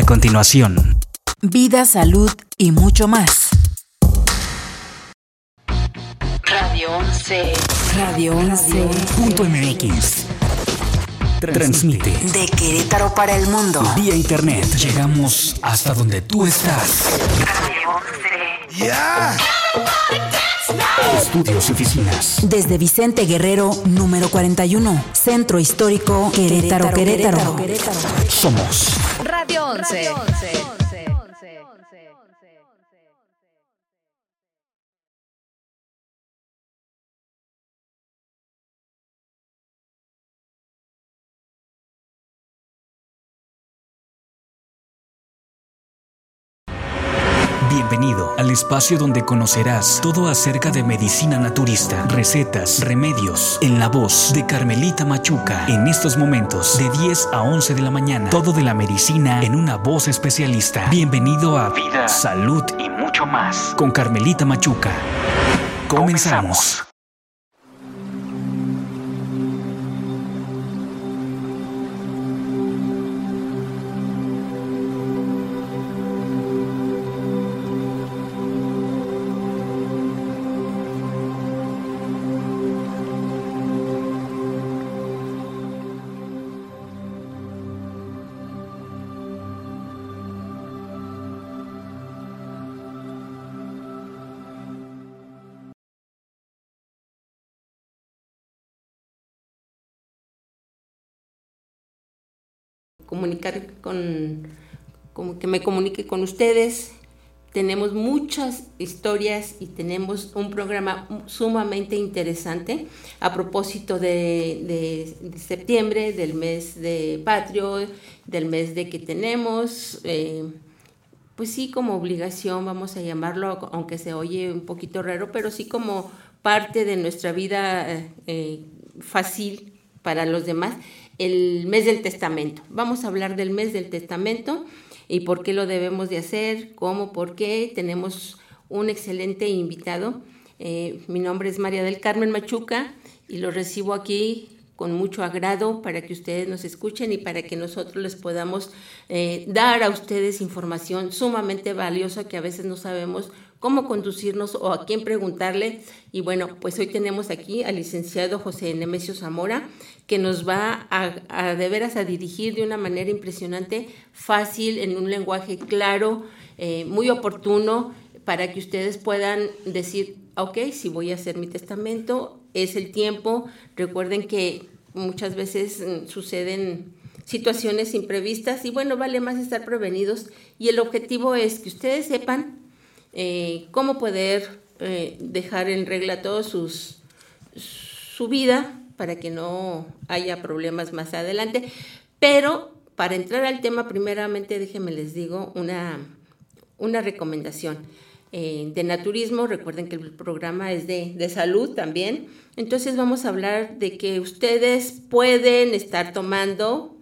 A continuación, vida, salud y mucho más. Radio 11. Radio 11. punto MX. Transmite De Querétaro para el mundo. vía internet. Llegamos hasta donde tú estás. Radio 11. Estudios y oficinas. Desde Vicente Guerrero, número 41. Centro Histórico Querétaro, Querétaro. Somos Radio 11. Bienvenido al espacio donde conocerás todo acerca de medicina naturista, recetas, remedios, en la voz de Carmelita Machuca. En estos momentos, de 10 a 11 de la mañana, todo de la medicina en una voz especialista. Bienvenido a Vida, Salud y mucho más con Carmelita Machuca. Comenzamos. Comunicar con, como que me comunique con ustedes. Tenemos muchas historias y tenemos un programa sumamente interesante a propósito de, de- septiembre, del mes de patrio, del mes de que tenemos, eh, pues sí, como obligación, vamos a llamarlo, aunque se oye un poquito raro, pero sí como parte de nuestra vida eh, fácil para los demás, el mes del testamento. Vamos a hablar del mes del testamento y por qué lo debemos de hacer, cómo, por qué. Tenemos un excelente invitado. Eh, mi nombre es María del Carmen Machuca y lo recibo aquí con mucho agrado para que ustedes nos escuchen y para que nosotros les podamos eh, dar a ustedes información sumamente valiosa que a veces no sabemos cómo conducirnos o a quién preguntarle. Y bueno, pues hoy tenemos aquí al licenciado José Nemesio Zamora, que nos va a, a de veras a dirigir de una manera impresionante, fácil, en un lenguaje claro, eh, muy oportuno, para que ustedes puedan decir, ok, si voy a hacer mi testamento, es el tiempo. Recuerden que muchas veces mm, suceden situaciones imprevistas y bueno, vale más estar prevenidos y el objetivo es que ustedes sepan eh, cómo poder eh, dejar en regla sus su vida para que no haya problemas más adelante. Pero para entrar al tema, primeramente déjenme les digo una, una recomendación. Eh, de naturismo, recuerden que el programa es de, de salud también. Entonces vamos a hablar de que ustedes pueden estar tomando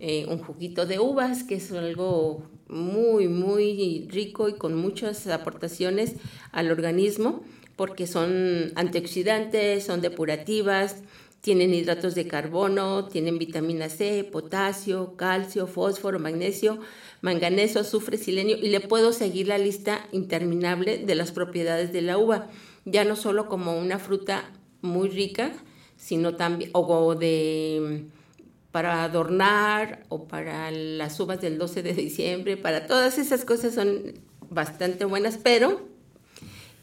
eh, un juguito de uvas, que es algo muy, muy rico y con muchas aportaciones al organismo, porque son antioxidantes, son depurativas, tienen hidratos de carbono, tienen vitamina C, potasio, calcio, fósforo, magnesio, manganeso, azufre, selenio y le puedo seguir la lista interminable de las propiedades de la uva, ya no solo como una fruta muy rica, sino también o de para adornar o para las uvas del 12 de diciembre, para todas esas cosas son bastante buenas, pero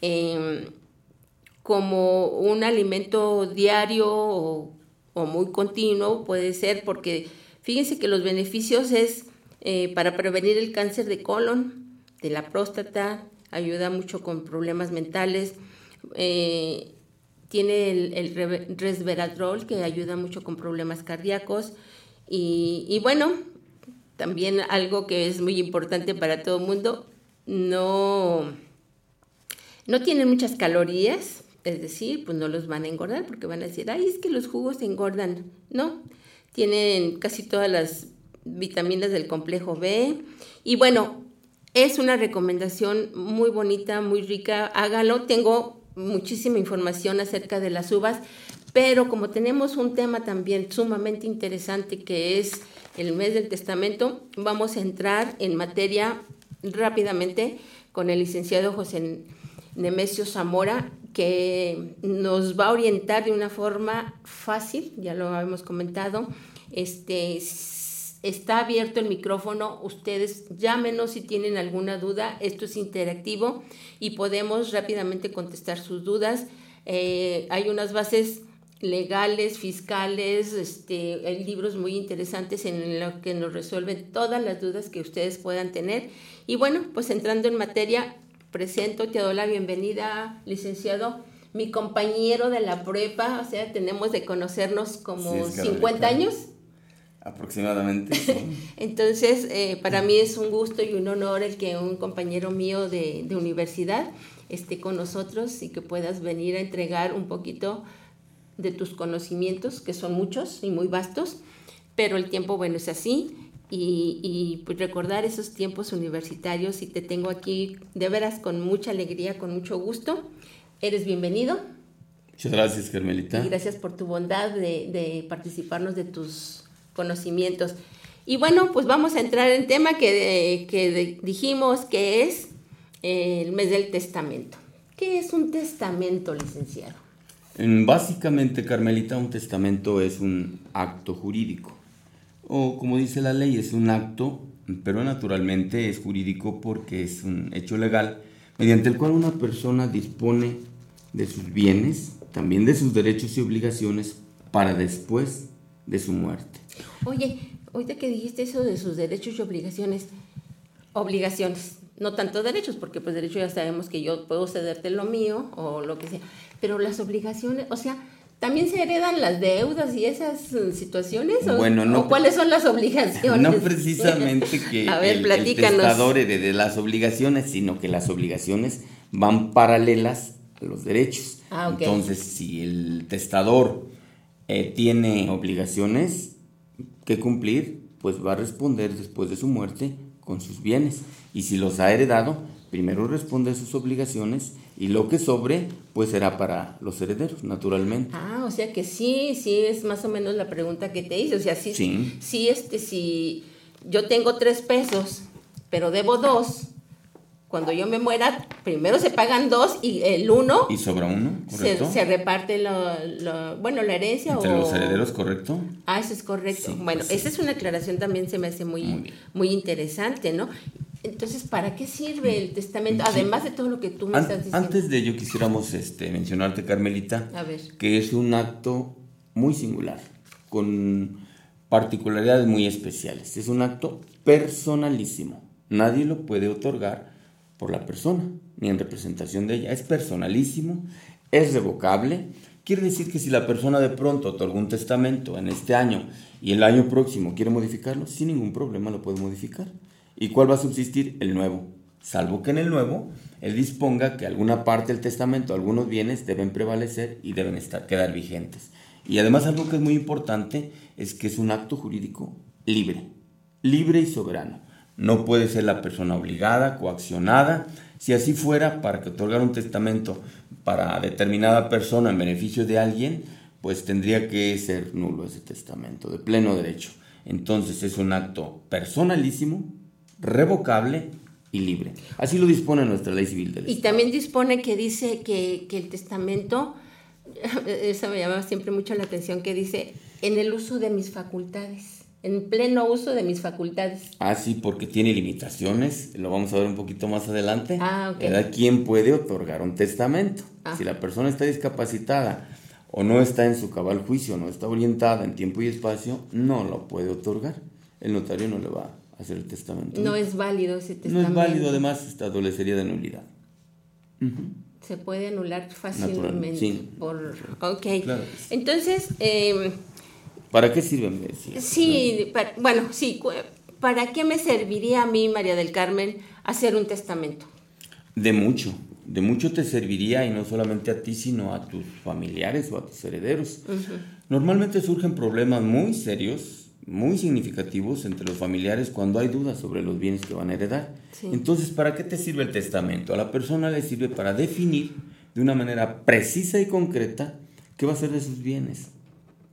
eh, como un alimento diario o, muy continuo puede ser, porque fíjense que los beneficios es eh, para prevenir el cáncer de colon, de la próstata, ayuda mucho con problemas mentales. Eh, tiene el, el, resveratrol que ayuda mucho con problemas cardíacos y, y, bueno, también algo que es muy importante para todo el mundo, no, no tienen muchas calorías, es decir, pues no los van a engordar porque van a decir, ay, es que los jugos engordan, no, tienen casi todas las vitaminas del complejo B. Y bueno, es una recomendación muy bonita, muy rica, hágalo, tengo muchísima información acerca de las uvas, Pero como tenemos un tema también sumamente interesante que es el mes del testamento, vamos a entrar en materia rápidamente con el licenciado José Nemesio Zamora, que nos va a orientar de una forma fácil, ya lo hemos comentado. Este, está abierto el micrófono, ustedes llámenos si tienen alguna duda, esto es interactivo y podemos rápidamente contestar sus dudas. Eh, hay unas bases legales, fiscales, este, hay libros muy interesantes en los que nos resuelven todas las dudas que ustedes puedan tener. Y bueno, pues entrando en materia, presento, te doy la bienvenida, licenciado, mi compañero de la prepa, o sea, tenemos de conocernos como 50 años. Aproximadamente. Entonces, eh, para mí es un gusto y un honor el que un compañero mío de, de universidad esté con nosotros y que puedas venir a entregar un poquito de tus conocimientos, que son muchos y muy vastos, pero el tiempo, bueno, es así. Y, y pues recordar esos tiempos universitarios y te tengo aquí de veras con mucha alegría, con mucho gusto. Eres bienvenido. Muchas gracias, Carmelita. Y gracias por tu bondad de, de participarnos de tus conocimientos. Y bueno, pues vamos a entrar en tema que, que dijimos que es el mes del testamento. ¿Qué es un testamento, licenciado? Básicamente, Carmelita, un testamento es un acto jurídico. O como dice la ley, es un acto, pero naturalmente es jurídico porque es un hecho legal mediante el cual una persona dispone de sus bienes, también de sus derechos y obligaciones para después de su muerte. Oye, ahorita que dijiste eso de sus derechos y obligaciones, obligaciones, no tanto derechos, porque pues derecho ya sabemos que yo puedo cederte lo mío o lo que sea, pero las obligaciones, o sea, ¿también se heredan las deudas y esas eh, situaciones? ¿O, bueno, no, ¿o cuáles son las obligaciones? No precisamente que A ver, el, testador herede las obligaciones, sino que las obligaciones van paralelas a los derechos. Ah. Entonces, si el testador eh, tiene obligaciones que cumplir, pues va a responder después de su muerte con sus bienes. Y si los ha heredado, primero responde a sus obligaciones y lo que sobre, pues será para los herederos, naturalmente. Ah, o sea que sí, sí es más o menos la pregunta que te hice. O sea, sí, Sí. sí, este, si yo tengo tres pesos, pero debo dos, cuando yo me muera, primero se pagan dos y el uno Y sobra uno, se, ¿correcto? se reparte lo, lo- bueno, la herencia Entre o... los herederos, ¿correcto? Ah, eso es correcto. Sí, bueno, así esa es una aclaración también se me hace muy, Muy interesante, ¿no? Entonces, ¿para qué sirve el testamento? Además de todo lo que tú me An- estás diciendo. antes de ello quisiéramos este, mencionarte, Carmelita, A ver. que es un acto muy singular, con particularidades muy especiales. Es un acto personalísimo. Nadie lo puede otorgar por la persona, ni en representación de ella. Es personalísimo, es revocable. Quiere decir que si la persona de pronto otorgó un testamento en este año y el año próximo quiere modificarlo, sin ningún problema lo puede modificar. ¿Y cuál va a subsistir? El nuevo. Salvo que en el nuevo él disponga que alguna parte del testamento, algunos bienes deben prevalecer y deben estar, quedar vigentes. Y además algo que es muy importante es que es un acto jurídico libre, libre y soberano. No puede ser la persona obligada, coaccionada. Si así fuera, para que otorgara un testamento para determinada persona en beneficio de alguien, pues tendría que ser nulo ese testamento, de pleno derecho. Entonces es un acto personalísimo, revocable y libre. Así lo dispone nuestra ley civil del Y Estado. también dispone que dice que, que el testamento, eso me llama siempre mucho la atención, que dice, en el uso de mis facultades, en pleno uso de mis facultades. Ah, sí, porque tiene limitaciones, lo vamos a ver un poquito más adelante. Ah, ok. ¿Quién puede otorgar un testamento? Ah. Si la persona está discapacitada o no está en su cabal juicio, no está orientada en tiempo y espacio, no lo puede otorgar. El notario no le va a hacer el testamento. No es válido ese No testamento. es válido, además, esta adolecería de nulidad. Se puede anular fácilmente. sí. Por, ok. Claro. Entonces, eh, ¿Para qué sirve? Me decía. sí, pa- bueno, sí, ¿para qué me serviría a mí, María del Carmen, hacer un testamento? De mucho, de mucho te serviría y no solamente a ti, sino a tus familiares o a tus herederos. Normalmente surgen problemas muy serios, muy significativos entre los familiares cuando hay dudas sobre los bienes que van a heredar. Sí. Entonces, ¿para qué te sirve el testamento? A la persona le sirve para definir de una manera precisa y concreta ¿qué va a hacer de sus bienes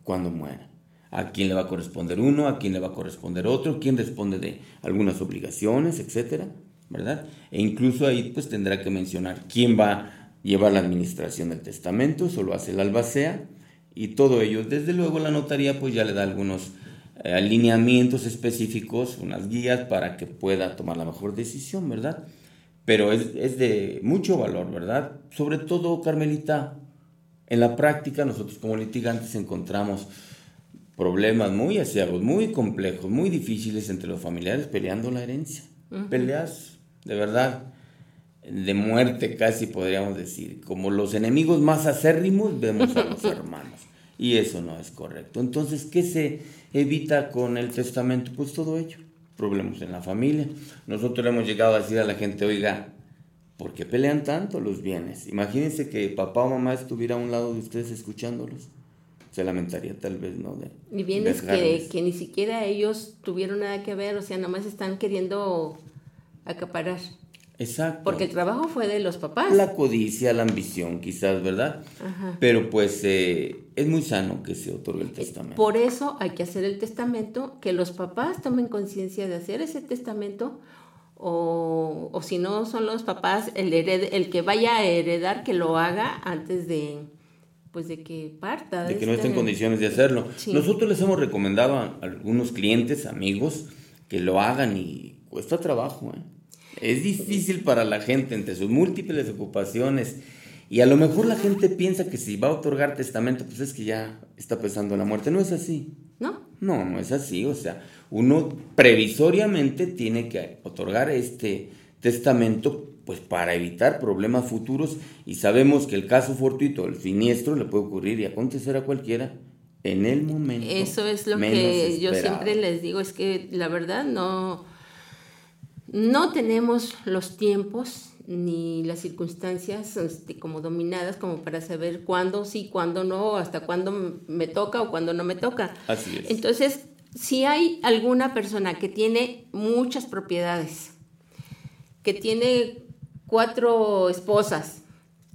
cuando muera? ¿A quién le va a corresponder uno? ¿A quién le va a corresponder otro? ¿Quién responde de algunas obligaciones, etcétera? ¿Verdad? E incluso ahí pues tendrá que mencionar quién va a llevar la administración del testamento, eso lo hace el albacea y todo ello. Desde luego la notaría pues ya le da algunos alineamientos específicos, unas guías para que pueda tomar la mejor decisión, ¿verdad? Pero es, es de mucho valor, ¿verdad? Sobre todo, Carmelita, en la práctica nosotros como litigantes encontramos problemas muy asiagos, muy complejos, muy difíciles entre los familiares peleando la herencia. Peleas, de verdad, de muerte casi podríamos decir. Como los enemigos más acérrimos vemos a los hermanos. Y eso no es correcto. Entonces, ¿qué se evita con el testamento? Pues todo ello. Problemas en la familia. Nosotros hemos llegado a decir a la gente, oiga, ¿por qué pelean tanto los bienes? Imagínense que papá o mamá estuviera a un lado de ustedes escuchándolos. Se lamentaría tal vez, ¿no? De, Y bienes que, ni siquiera ellos tuvieron nada que ver, o sea, nomás están queriendo acaparar. Exacto. Porque el trabajo fue de los papás. La codicia, la ambición, quizás, ¿verdad? Ajá. Pero pues eh, es muy sano que se otorgue el testamento. Por eso hay que hacer el testamento, que los papás tomen conciencia de hacer ese testamento, o, o si no son los papás, el, hered- el que vaya a heredar, que lo haga antes de, pues de que parta. de que no esté en este- condiciones de hacerlo. Sí. Nosotros les hemos recomendado a algunos clientes, amigos, que lo hagan y cuesta trabajo. ¿eh? Es difícil para la gente entre sus múltiples ocupaciones y a lo mejor la gente piensa que si va a otorgar testamento, pues es que ya está pensando en la muerte. No es así. ¿No? No, no es así. O sea, uno previsoriamente tiene que otorgar este testamento pues para evitar problemas futuros y sabemos que el caso fortuito, el siniestro, le puede ocurrir y acontecer a cualquiera en el momento. Eso es lo que yo siempre les digo, es que la verdad no, no tenemos los tiempos ni las circunstancias este, como dominadas como para saber cuándo sí, cuándo no, hasta cuándo me toca o cuándo no me toca. Así es. Entonces, si hay alguna persona que tiene muchas propiedades, que tiene cuatro esposas,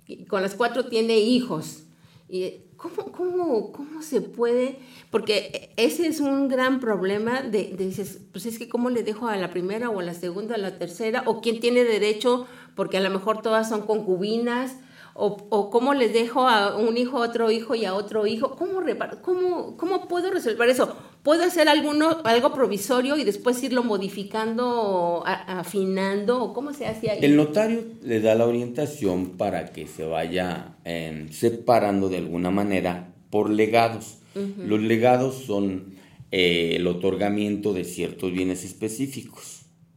y con las cuatro tiene hijos, y ¿cómo, cómo, cómo se puede? Porque ese es un gran problema de, de dices, pues es que cómo le dejo a la primera o a la segunda, a la tercera, o quién tiene derecho, porque a lo mejor todas son concubinas, o, o cómo les dejo a un hijo a otro hijo y a otro hijo, ¿cómo, repar- cómo, cómo puedo resolver eso? ¿Puedo hacer alguno, algo provisorio y después irlo modificando, a- afinando, o cómo se hace ahí? El notario le da la orientación para que se vaya eh, separando de alguna manera por legados. Los legados son eh, el otorgamiento de ciertos bienes específicos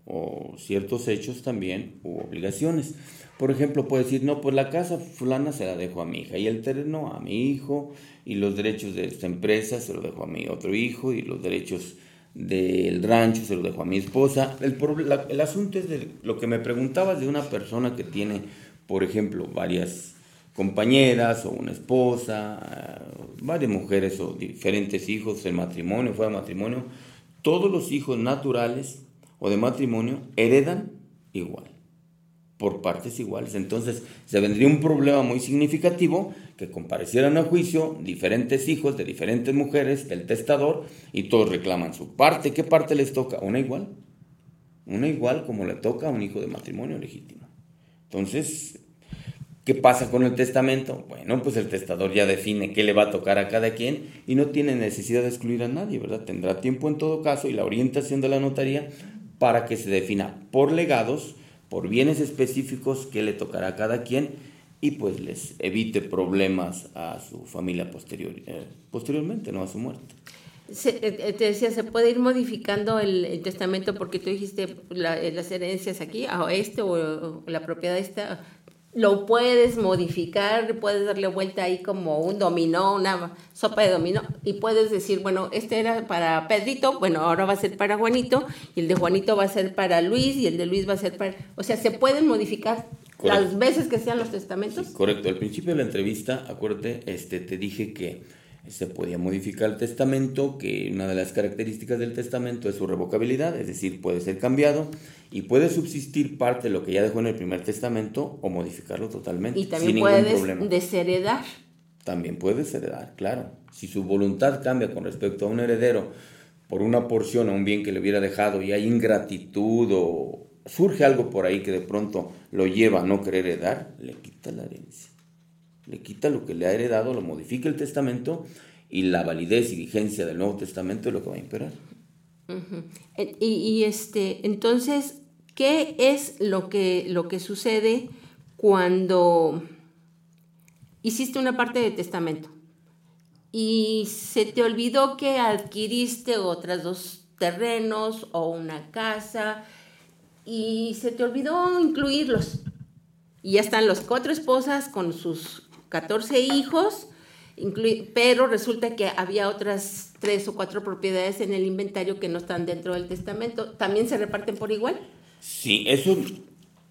o ciertos hechos también u obligaciones. Por ejemplo, puede decir, no, pues la casa fulana se la dejo a mi hija y el terreno a mi hijo y los derechos de esta empresa se lo dejo a mi otro hijo y los derechos del rancho se lo dejo a mi esposa. El, asunto es de lo que me preguntabas de una persona que tiene, por ejemplo, varias compañeras o una esposa, varias mujeres o diferentes hijos, el matrimonio, fuera matrimonio, todos los hijos naturales o de matrimonio heredan igual por partes iguales. Entonces se vendría un problema muy significativo que comparecieran a juicio diferentes hijos de diferentes mujeres, el testador, y todos reclaman su parte. ¿Qué parte les toca? Una igual. Una igual como le toca a un hijo de matrimonio legítimo. Entonces, ¿qué pasa con el testamento? Bueno, pues el testador ya define qué le va a tocar a cada quien y no tiene necesidad de excluir a nadie, ¿verdad? Tendrá tiempo en todo caso y la orientación de la notaría para que se defina por legados, por bienes específicos que le tocará a cada quien y pues les evite problemas a su familia posterior, eh, posteriormente, no a su muerte. Se- eh, eh, te decía, se puede ir modificando el, el testamento porque tú dijiste la- eh, las herencias aquí, a este o, o la propiedad esta, lo puedes modificar, puedes darle vuelta ahí como un dominó, una sopa de dominó, y puedes decir, bueno, este era para Pedrito, bueno, ahora va a ser para Juanito, y el de Juanito va a ser para Luis, y el de Luis va a ser para... O sea, se pueden modificar Correcto. las veces que sean los testamentos. Correcto, al principio de la entrevista, acuérdate, este, te dije que se podía modificar el testamento, que una de las características del testamento es su revocabilidad, es decir, puede ser cambiado y puede subsistir parte de lo que ya dejó en el primer testamento o modificarlo totalmente. Y también sin ningún problema. desheredar. también puedes heredar, claro. Si su voluntad cambia con respecto a un heredero por una porción o un bien que le hubiera dejado y hay ingratitud o surge algo por ahí que de pronto lo lleva a no querer heredar, le quita la herencia. Le quita lo que le ha heredado, lo modifica el testamento y la validez y vigencia del Nuevo Testamento es lo que va a imperar. y, y, este, entonces, ¿qué es lo que, lo que sucede cuando hiciste una parte de testamento y se te olvidó que adquiriste otras dos terrenos o una casa y se te olvidó incluirlos. Y ya están las cuatro esposas con sus 14 hijos, pero resulta que había otras tres o cuatro propiedades en el inventario que no están dentro del testamento. ¿También se reparten por igual? Sí, eso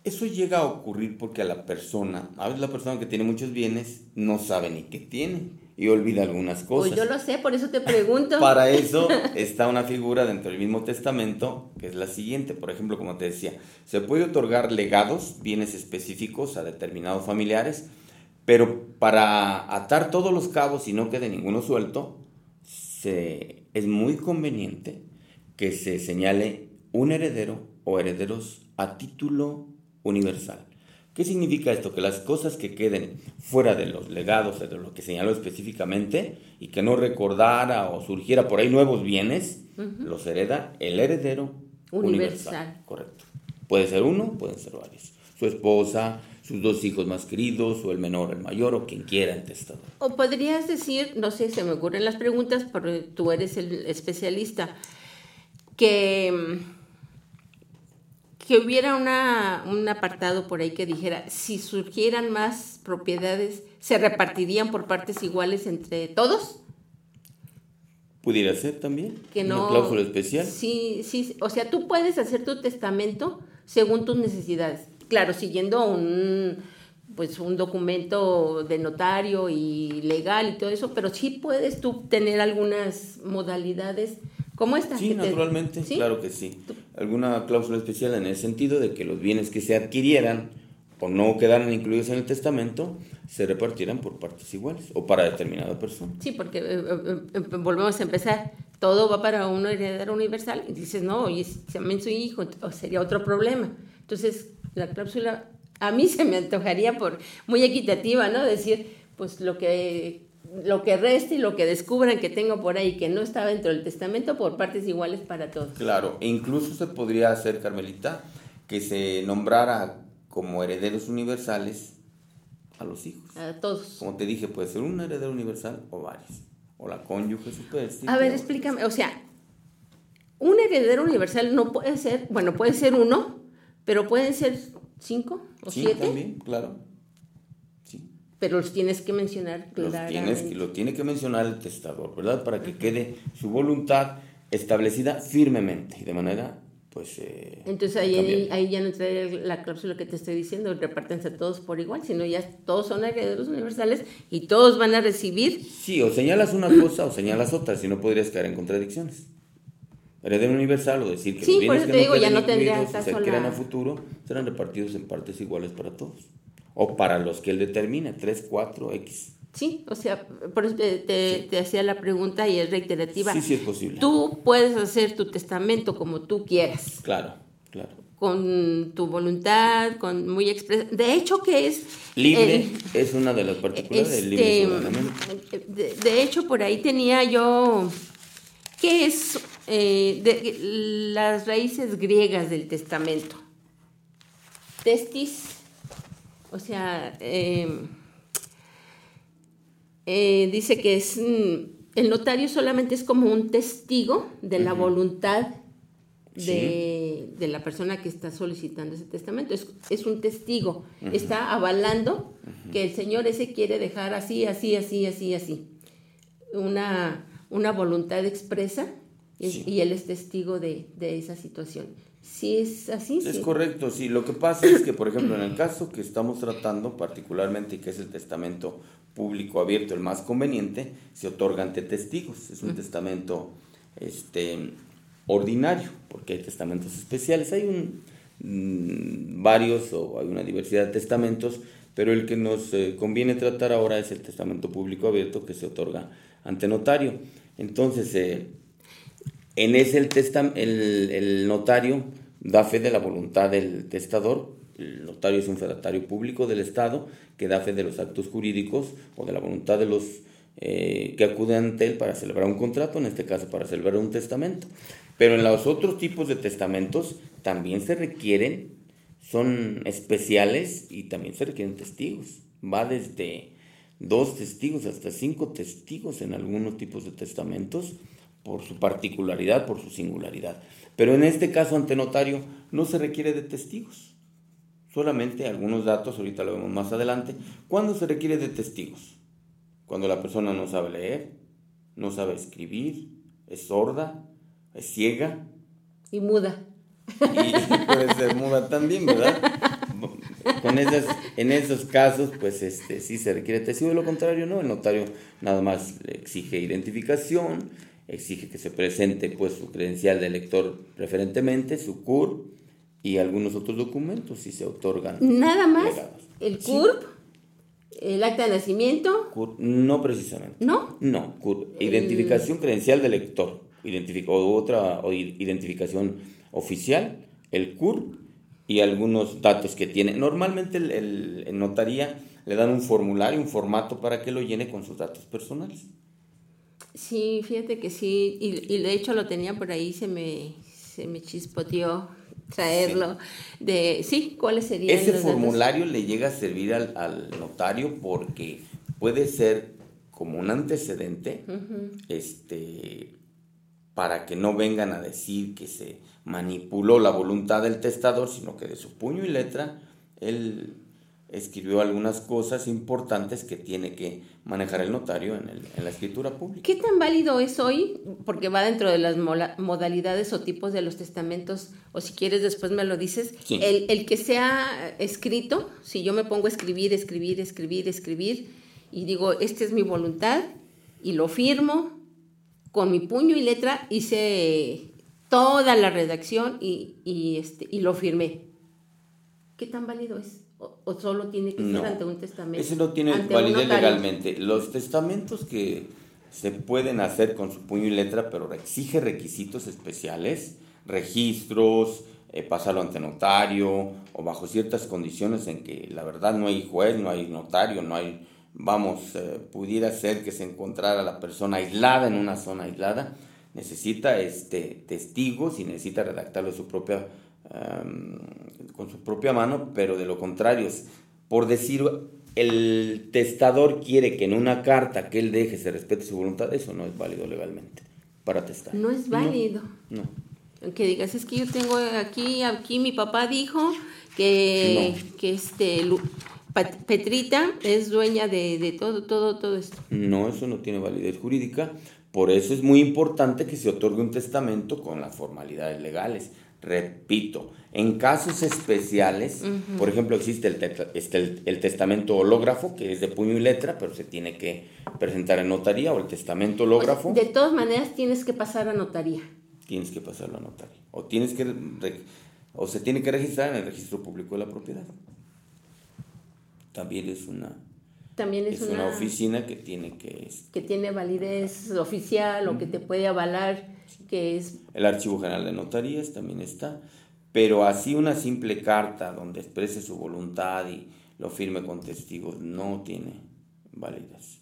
eso llega a ocurrir porque a la persona, a veces la persona que tiene muchos bienes no sabe ni qué tiene y olvida algunas cosas. Pues yo lo sé, por eso te pregunto. Para eso está una figura dentro del mismo testamento que es la siguiente. Por ejemplo, como te decía, se puede otorgar legados, bienes específicos a determinados familiares, pero para atar todos los cabos y no quede ninguno suelto, se, es muy conveniente que se señale un heredero o herederos a título universal. ¿Qué significa esto? Que las cosas que queden fuera de los legados, de lo que señaló específicamente, y que no recordara o surgiera por ahí nuevos bienes, los hereda el heredero universal. Correcto. Puede ser uno, pueden ser varios. Su esposa, sus dos hijos más queridos, o el menor, el mayor, o quien quiera el testador. O podrías decir, no sé, se me ocurren las preguntas, porque tú eres el especialista, que que hubiera una, un apartado por ahí que dijera, si surgieran más propiedades, ¿se repartirían por partes iguales entre todos? Pudiera ser también. Que no, una cláusula especial. Sí, sí. O sea, tú puedes hacer tu testamento según tus necesidades. Claro, siguiendo un, pues, un documento de notario y legal y todo eso, pero sí puedes tú tener algunas modalidades ¿Cómo está? Sí, naturalmente, claro que sí. Alguna cláusula especial en el sentido de que los bienes que se adquirieran o no quedaran incluidos en el testamento se repartieran por partes iguales o para determinada persona. Sí, porque eh, eh, eh, volvemos a empezar. Todo va para uno heredero universal y dices, no, si también su hijo, sería otro problema. Entonces, la cláusula a mí se me antojaría por muy equitativa, ¿no? Decir, pues lo que lo que reste y lo que descubran que tengo por ahí que no está dentro del testamento por partes iguales para todos. Claro, e incluso se podría hacer, Carmelita, que se nombrara como herederos universales a los hijos. A todos. Como te dije, puede ser un heredero universal o varios. O la cónyuge supersticiosa. A ver, explícame, o sea, un heredero universal no puede ser, bueno, puede ser uno, pero pueden ser cinco o sí, siete. también, claro pero los tienes que mencionar claramente. Tienes, lo tiene que mencionar el testador, ¿verdad? Para que quede su voluntad establecida firmemente y de manera, pues... Eh, Entonces ahí, ahí, ya no trae la cláusula que te estoy diciendo, repártense todos por igual, sino ya todos son herederos universales y todos van a recibir... Sí, o señalas una cosa o señalas otra, si no podrías caer en contradicciones. Heredero universal o decir que sí, los bienes que no ya no tendría se adquieran a futuro serán repartidos en partes iguales para todos o para los que él determine, 3, 4, X. Sí, o sea, por eso te, hacía la pregunta y es reiterativa. Sí, sí es posible. Tú puedes hacer tu testamento como tú quieras. Claro, claro. Con tu voluntad, con muy expresa. De hecho, que es... Libre es una de las particularidades del libre este, de, de, hecho, por ahí tenía yo... ¿Qué es eh, de, las raíces griegas del testamento? Testis o sea, em, eh, dice que es mm, el notario solamente es como un testigo de la voluntad de, la persona que está solicitando ese testamento. Es, un testigo, está avalando que el Señor ese quiere dejar así, así, así, así, así. Una, una voluntad expresa y, él es testigo de, de esa situación. Sí, es así. Es correcto, sí. Lo que pasa es que, por ejemplo, en el caso que estamos tratando, particularmente que es el testamento público abierto, el más conveniente, se otorga ante testigos. Es un testamento este, ordinario, porque hay testamentos especiales. Hay un, mm, varios o hay una diversidad de testamentos Pero el que nos eh, conviene tratar ahora es el testamento público abierto que se otorga ante notario. Entonces, eh, en ese el, el notario da fe de la voluntad del testador. El notario es un fedatario público del Estado que da fe de los actos jurídicos o de la voluntad de los eh, que acuden ante él para celebrar un contrato, en este caso para celebrar un testamento. Pero en los otros tipos de testamentos también se requieren, son especiales y también se requieren testigos. Va desde dos testigos hasta cinco testigos en algunos tipos de testamentos por su particularidad, por su singularidad. Pero en este caso ante notario no se requiere de testigos, solamente algunos datos, ahorita lo vemos más adelante. ¿Cuándo se requiere de testigos? Cuando la persona no sabe leer, no sabe escribir, es sorda, es ciega Y muda. y puede ser muda también, ¿verdad? Con esas, en esos casos, pues este, sí se requiere testigo, de lo contrario no, el notario nada más le exige identificación, exige que se presente pues su credencial de elector preferentemente, su CUR y algunos otros documentos si se otorgan. Nada más. legados. El Sí. CURP, el acta de nacimiento. No precisamente. ¿No? No, CUR, identificación credencial del lector, identific- o otra o identificación oficial, el CUR y algunos datos que tiene. Normalmente el, el- notaría le dan un formulario, un formato para que lo llene con sus datos personales. Sí, fíjate que sí. Y, y de hecho lo tenía por ahí, se me, se me chispoteó traerlo. De, sí, ¿cuáles serían Ese los datos? formulario le llega a servir al, al notario porque puede ser como un antecedente este, para que no vengan a decir que se manipuló la voluntad del testador, sino que de su puño y letra él escribió algunas cosas importantes que tiene que manejar el notario en, el- en la escritura pública. ¿Qué tan válido es hoy? Porque va dentro de las modalidades o tipos de los testamentos, o si quieres después me lo dices, Sí. el, el que sea escrito, si yo me pongo a escribir, escribir, escribir, escribir, y digo, esta es mi voluntad, y lo firmo con mi puño y letra, hice toda la redacción y, y, este, y lo firmé. ¿Qué tan válido es? ¿O, o solo tiene que ser No, ante un testamento? Ese no tiene validez legalmente. Los testamentos que se pueden hacer con su puño y letra, pero exige requisitos especiales, registros, eh, pasarlo ante notario o bajo ciertas condiciones en que la verdad no hay juez, no hay notario, no hay, vamos, eh, pudiera ser que se encontrara la persona aislada en una zona aislada, necesita este, testigos y necesita redactarlo de su propia, am, con su propia mano, pero de lo contrario, por decir, el testador quiere que en una carta que él deje se respete su voluntad, eso no es válido legalmente para testar. No es válido. No. Que digas, es que yo tengo aquí, aquí mi papá dijo que, que este Lu- Pat- Petrita es dueña de, de todo, todo, todo esto. No, eso no tiene validez jurídica. Por eso es muy importante que se otorgue un testamento con las formalidades legales. Repito, en casos especiales, por ejemplo, existe el, te- este, el- el testamento hológrafo, que es de puño y letra, pero se tiene que presentar en notaría, o el testamento hológrafo, De todas maneras tienes que pasar a notaría. tienes que pasarlo a notaría. O, tienes que o se tiene que registrar en el registro público de la propiedad. También es una, También es, es una oficina que tiene que que tiene validez oficial o que te puede avalar que es El Archivo General de Notarías también está, pero así una simple carta donde exprese su voluntad y lo firme con testigos no tiene validez.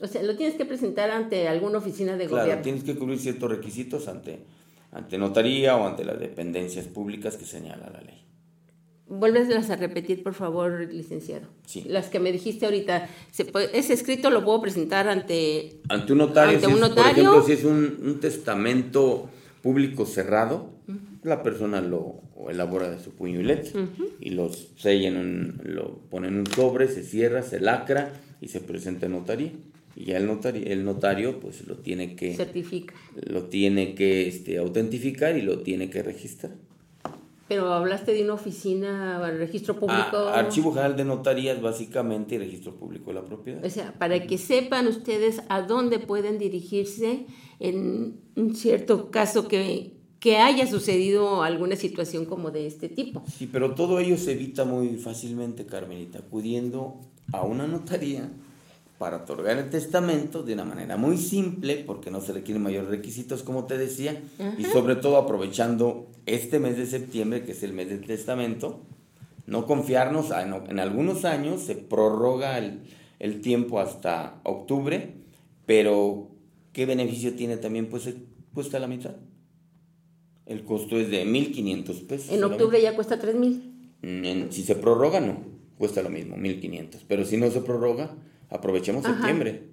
o sea, lo tienes que presentar ante alguna oficina de Claro, gobierno. tienes que cubrir ciertos requisitos ante, ante notaría o ante las dependencias públicas que señala la ley. Vuélvelas a repetir, por favor, licenciado. Sí. Las que me dijiste ahorita. Se puede- ese escrito lo puedo presentar ante Ante un notario, Ante si un es, notario. por ejemplo, si es un, un testamento público cerrado, la persona lo elabora de su puño y letra y los sella en un, lo pone en un sobre, se cierra, se lacra y se presenta en notaría. Y ya el notario, el notario pues lo tiene que, certifica. lo tiene que este, autentificar y lo tiene que registrar. Pero hablaste de una oficina, registro público. Ah, Archivo General de Notarías básicamente y registro público de la propiedad. O sea, para que sepan ustedes a dónde pueden dirigirse en un cierto caso que, que haya sucedido alguna situación como de este tipo. Sí, pero todo ello se evita muy fácilmente, Carmelita, acudiendo a una notaría para otorgar el testamento de una manera muy simple, porque no se requieren mayores requisitos, como te decía, y sobre todo aprovechando este mes de septiembre, que es el mes del testamento, no confiarnos, ah, en, en algunos años se prorroga el, el tiempo hasta octubre, pero ¿qué beneficio tiene también? Pues cuesta la mitad. El costo es de 1.500 pesos. En octubre ya cuesta 3.000. En- si se prorroga, no, cuesta lo mismo, 1.500. Pero si no se prorroga, aprovechemos Ajá. septiembre.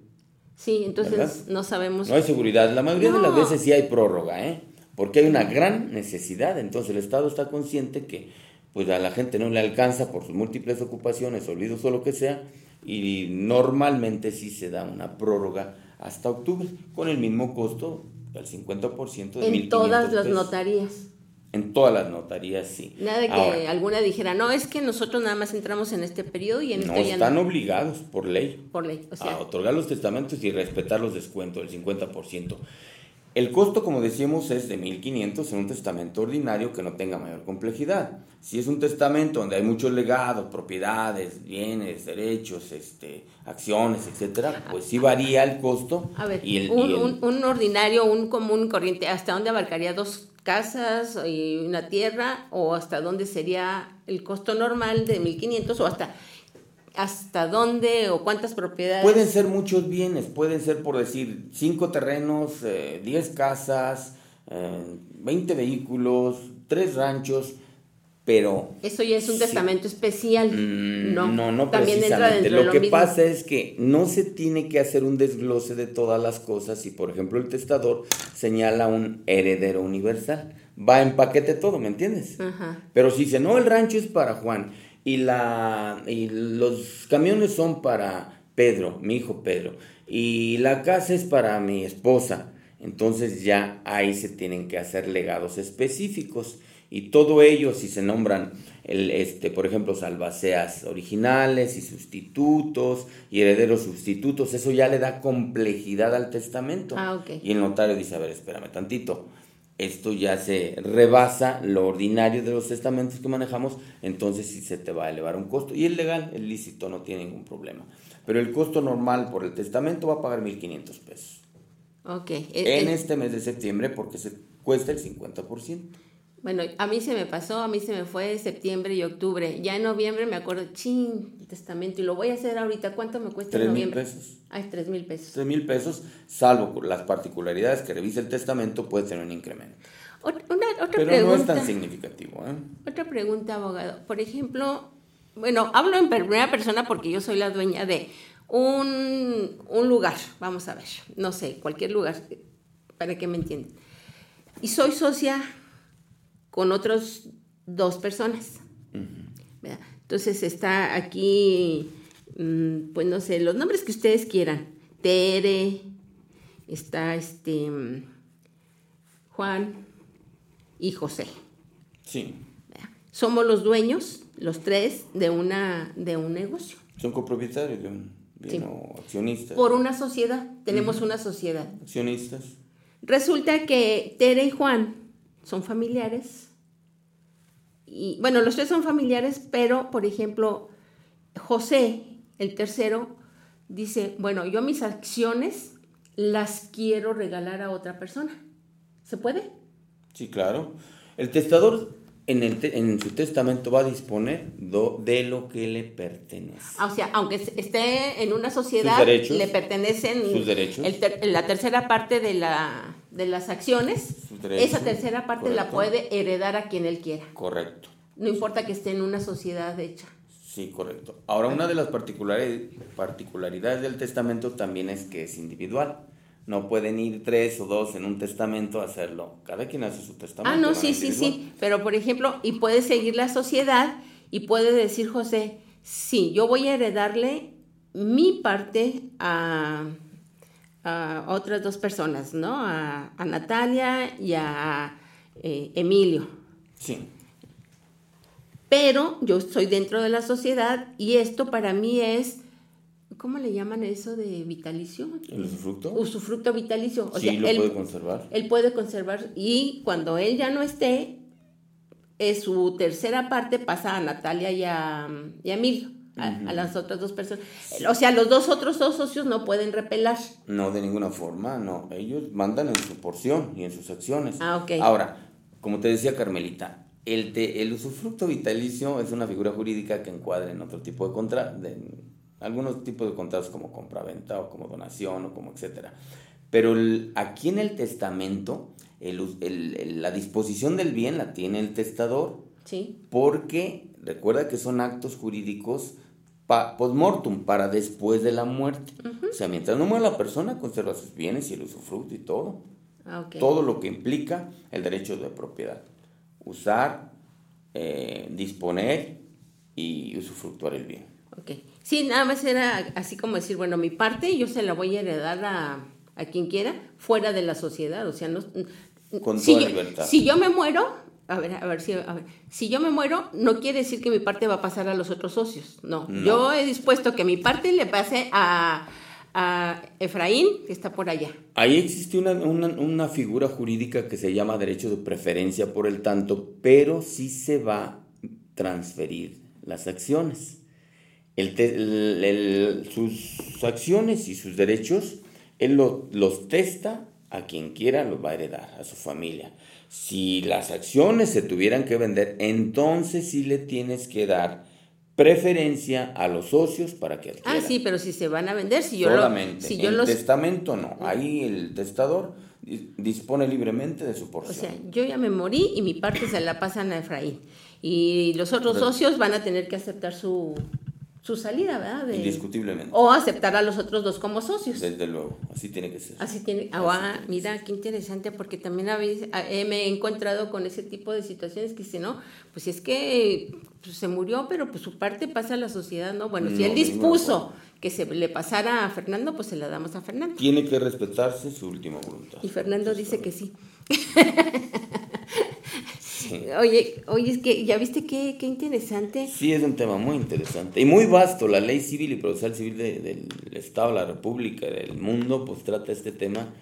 Sí, entonces ¿Verdad? no sabemos. No hay seguridad. La mayoría de las veces sí hay prórroga, ¿eh? Porque hay una gran necesidad. Entonces el Estado está consciente que pues a la gente no le alcanza por sus múltiples ocupaciones, olvidos o lo que sea, y normalmente sí se da una prórroga hasta octubre, con el mismo costo del 50% de en 1.500 todas las pesos. notarías. En todas las notarías, sí. Nada de que Ahora, alguna dijera, no, es que nosotros nada más entramos en este periodo y en no esto ya están no. obligados por ley. Por ley. O sea, a otorgar los testamentos y respetar los descuentos del 50%. El costo, como decíamos, es de 1.500 en un testamento ordinario que no tenga mayor complejidad. Si es un testamento donde hay muchos legados, propiedades, bienes, derechos, este, acciones, etcétera, pues sí varía el costo. a ver, y el- un, y el- un- un ordinario, un común corriente, ¿hasta dónde abarcaría dos casas y una tierra? ¿O hasta dónde sería el costo normal de 1.500? ¿O hasta, hasta dónde o cuántas propiedades? Pueden ser muchos bienes, pueden ser, por decir, 5 terrenos, eh, 10 casas, eh, 20 vehículos, 3 ranchos, pero Eso ya es un Sí. testamento especial. Mm, no, no, no También entra precisamente. dentro de Lo que mismo. pasa es que no se tiene que hacer un desglose de todas las cosas y, por ejemplo, el testador señala un heredero universal. Va en paquete todo, ¿me entiendes? Ajá. Pero si dice, no, el rancho es para Juan y, la, y los camiones son para Pedro, mi hijo Pedro, y la casa es para mi esposa, entonces ya ahí se tienen que hacer legados específicos. Y todo ello, si se nombran, el, este, por ejemplo, salvaceas originales y sustitutos y herederos sustitutos, eso ya le da complejidad al testamento. Ah, ok. Y el notario dice, a ver, espérame tantito, esto ya se rebasa lo ordinario de los testamentos que manejamos, entonces sí se te va a elevar un costo. Y el legal, el lícito, no tiene ningún problema. Pero el costo normal por el testamento va a pagar 1.500 pesos. Ok. Eh, En este mes de septiembre porque se cuesta el 50%. Bueno, a mí se me pasó, a mí se me fue septiembre y octubre. Ya en noviembre me acuerdo, chin, testamento, y lo voy a hacer ahorita. ¿Cuánto me cuesta en 3 mil noviembre? pesos. Ay, tres mil pesos. 3 mil pesos, salvo las particularidades que revisa el testamento, puede tener un incremento. Ot- Una, otra Pero pregunta. no es tan significativo. ¿eh? Otra pregunta, abogado. Por ejemplo, bueno, hablo en primera persona porque yo soy la dueña de un, un lugar, vamos a ver, no sé, cualquier lugar, para que me entiendan. Y soy socia con otros dos personas. Entonces está aquí, mm, pues no sé, los nombres que ustedes quieran. Tere, está este Juan y José. Sí, Somos los dueños, los tres, de, una, de un negocio. son copropietarios de un Sí. accionistas. Por una sociedad. Tenemos una sociedad. Accionistas. Resulta que Tere y Juan son familiares. Y bueno, los tres son familiares, pero por ejemplo, José, el tercero, dice, bueno, yo mis acciones las quiero regalar a otra persona. ¿Se puede? Sí, claro. El testador en, el te- en su testamento va a disponer de lo que le pertenece. Ah, O sea, aunque es- esté en una sociedad, Sus derechos. le pertenecen Sus derechos. el ter- la tercera parte de, la, de las acciones. Esa tercera parte la puede heredar a quien él quiera. Correcto. No importa que esté en una sociedad hecha. Sí, correcto. Ahora, una de las particulari- particularidades del testamento también es que es individual. No pueden ir tres o dos en un testamento a hacerlo. Cada quien hace su testamento. Ah, no, sí, sí, sí. Pero, por ejemplo, y puede seguir la sociedad y puede decir José, sí, yo voy a heredarle mi parte a, a otras dos personas, ¿no? A, a Natalia y a eh, Emilio. Sí. Pero yo estoy dentro de la sociedad y esto para mí es ¿cómo le llaman eso de vitalicio? ¿El usufructo? Usufructo vitalicio. O sí, sea, lo él, puede conservar. él puede conservar y cuando él ya no esté, es su tercera parte pasa a Natalia y a, y a Emilio, a, a las otras dos personas. O sea, los dos otros dos socios no pueden repelar. No, de ninguna forma, no. Ellos mandan en su porción y en sus acciones. Ah, ok. Ahora, como te decía Carmelita, el, te- el usufructo vitalicio es una figura jurídica que encuadra en otro tipo de contrato, algunos tipos de contratos como compraventa o como donación o como etcétera. Pero el- aquí en el testamento, el us- el- el- la disposición del bien la tiene el testador Sí. porque recuerda que son actos jurídicos pa- post-mortem, para después de la muerte. O sea, mientras no muere la persona, conserva sus bienes y el usufructo y todo. Ah. Todo lo que implica el derecho de propiedad. Usar, eh, disponer y usufructuar el bien. Ok. Sí, nada más era así como decir, bueno, mi parte yo se la voy a heredar a, a quien quiera fuera de la sociedad. O sea, no. Con si toda yo, libertad. Si yo me muero, a ver, a ver, si, a ver, si yo me muero, no quiere decir que mi parte va a pasar a los otros socios. No. No. Yo he dispuesto que mi parte le pase a, a Efraín, que está por allá. Ahí existe una, una- una figura jurídica que se llama derecho de preferencia por el tanto, pero sí se va a transferir las acciones. El el- el- sus acciones y sus derechos, él lo- los testa a quien quiera, los va a heredar, a su familia. Si las acciones se tuvieran que vender, entonces sí le tienes que dar preferencia a los socios para que adquieran. Ah, sí, pero si se van a vender, si yo, lo, Solamente. si yo en los... testamento no. Ahí el testador dis- dispone libremente de su O porción. sea, yo ya me morí y mi parte se la pasan a Efraín. Y los otros socios van a tener que aceptar su, su salida, ¿verdad? De- Indiscutiblemente. O aceptar a los otros dos como socios. Desde luego. Así tiene que ser. Así tiene. Ah, Así ah, tiene mira, qué interesante, porque también a veces, ah, eh, me he encontrado con ese tipo de situaciones que si no, pues es que pues, se murió, pero pues su parte pasa a la sociedad, ¿no? Bueno, si él dispuso que se le pasara a Fernando, pues se la damos a Fernando. Tiene que respetarse su última voluntad. Y Fernando dice que sí. Oye, oye, es que ya viste qué, qué interesante. Sí, es un tema muy interesante y muy vasto. La ley civil y procesal civil de- del Estado, la República, del mundo, pues trata este tema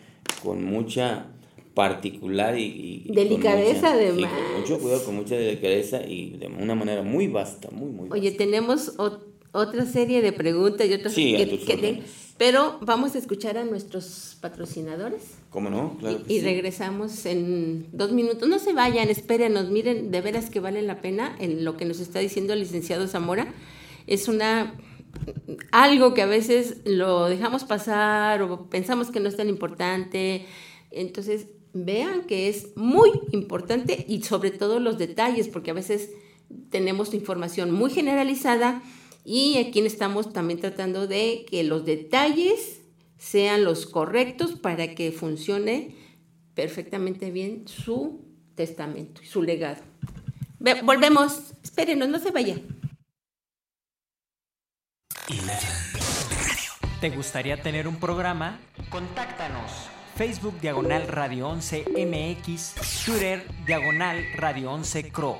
con mucha particular y, Delicadeza, sí, además. con mucho cuidado, con mucha delicadeza y de una manera muy vasta, muy, muy vasta. Oye, tenemos ot- otra serie de preguntas y otras Sí, que, tus que te- pero vamos a escuchar a nuestros patrocinadores ¿Cómo no? Claro y, que y sí. regresamos en dos minutos. No se vayan, espérenos, miren, de veras que vale la pena en lo que nos está diciendo el licenciado Zamora. Es una algo que a veces lo dejamos pasar o pensamos que no es tan importante. Entonces, vean que es muy importante y sobre todo los detalles, porque a veces tenemos información muy generalizada y aquí estamos también tratando de que los detalles sean los correctos para que funcione perfectamente bien su testamento y su legado. Ve- volvemos, espérenos, no se vayan. ¿Te gustaría tener un programa? Contáctanos. Facebook Diagonal Radio 11 MX, Twitter Diagonal Radio 11 CRO.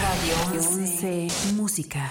Radio 11 Música.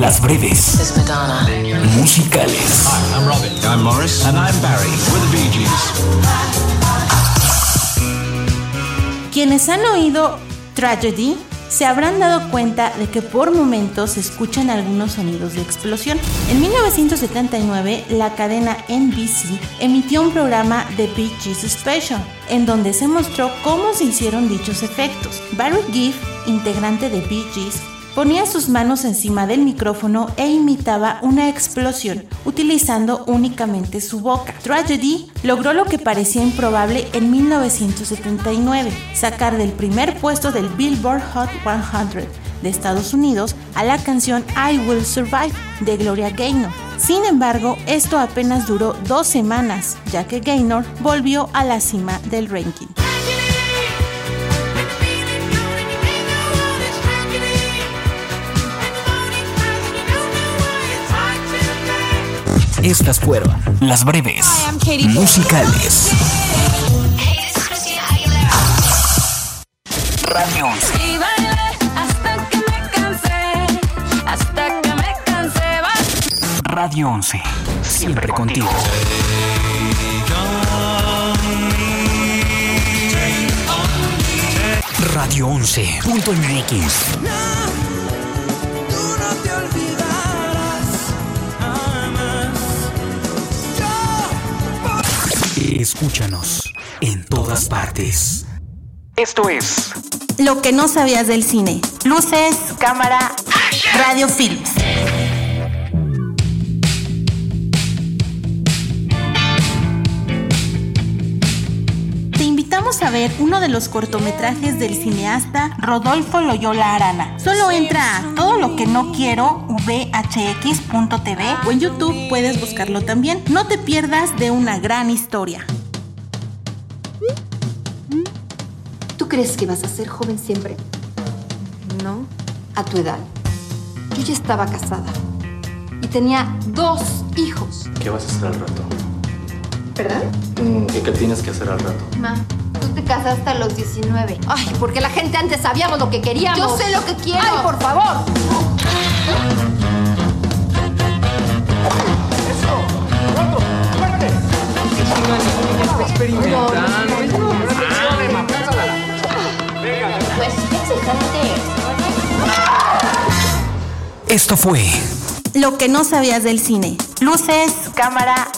las breves musicales. I'm Robin. I'm Morris. And I'm Barry. We're the Bee Gees. Quienes han oído Tragedy se habrán dado cuenta de que por momentos se escuchan algunos sonidos de explosión. En 1979, la cadena NBC emitió un programa de Bee Gees Special, en donde se mostró cómo se hicieron dichos efectos. Barry Gibb, integrante de Bee Gees, ponía sus manos encima del micrófono e imitaba una explosión utilizando únicamente su boca. Tragedy logró lo que parecía improbable en 1979, sacar del primer puesto del Billboard Hot 100 de Estados Unidos a la canción I Will Survive de Gloria Gaynor. Sin embargo, esto apenas duró dos semanas, ya que Gaynor volvió a la cima del ranking. Estas fueron las breves musicales. Radio 11. Y bailé hasta que me cansé, hasta que me cansé. va- Radio 11. Siempre contigo. Radio 11.mx. Escúchanos en todas partes. Esto es Lo que no sabías del cine. Luces, cámara, radio films. Invitamos a ver uno de los cortometrajes del cineasta Rodolfo Loyola Arana. Solo entra a todo lo que no quiero vhx.tv o en YouTube puedes buscarlo también. No te pierdas de una gran historia. ¿Tú crees que vas a ser joven siempre? No, a tu edad. Yo ya estaba casada y tenía dos hijos. ¿Qué vas a hacer al rato? ¿Verdad? ¿Y qué tienes que hacer al rato? Ma, tú te casaste a los 19. Ay, porque la gente antes sabíamos lo que queríamos. Yo sé lo que quiero. Ay, por favor. Esto fue Lo que no sabías del cine. Luces, cámara.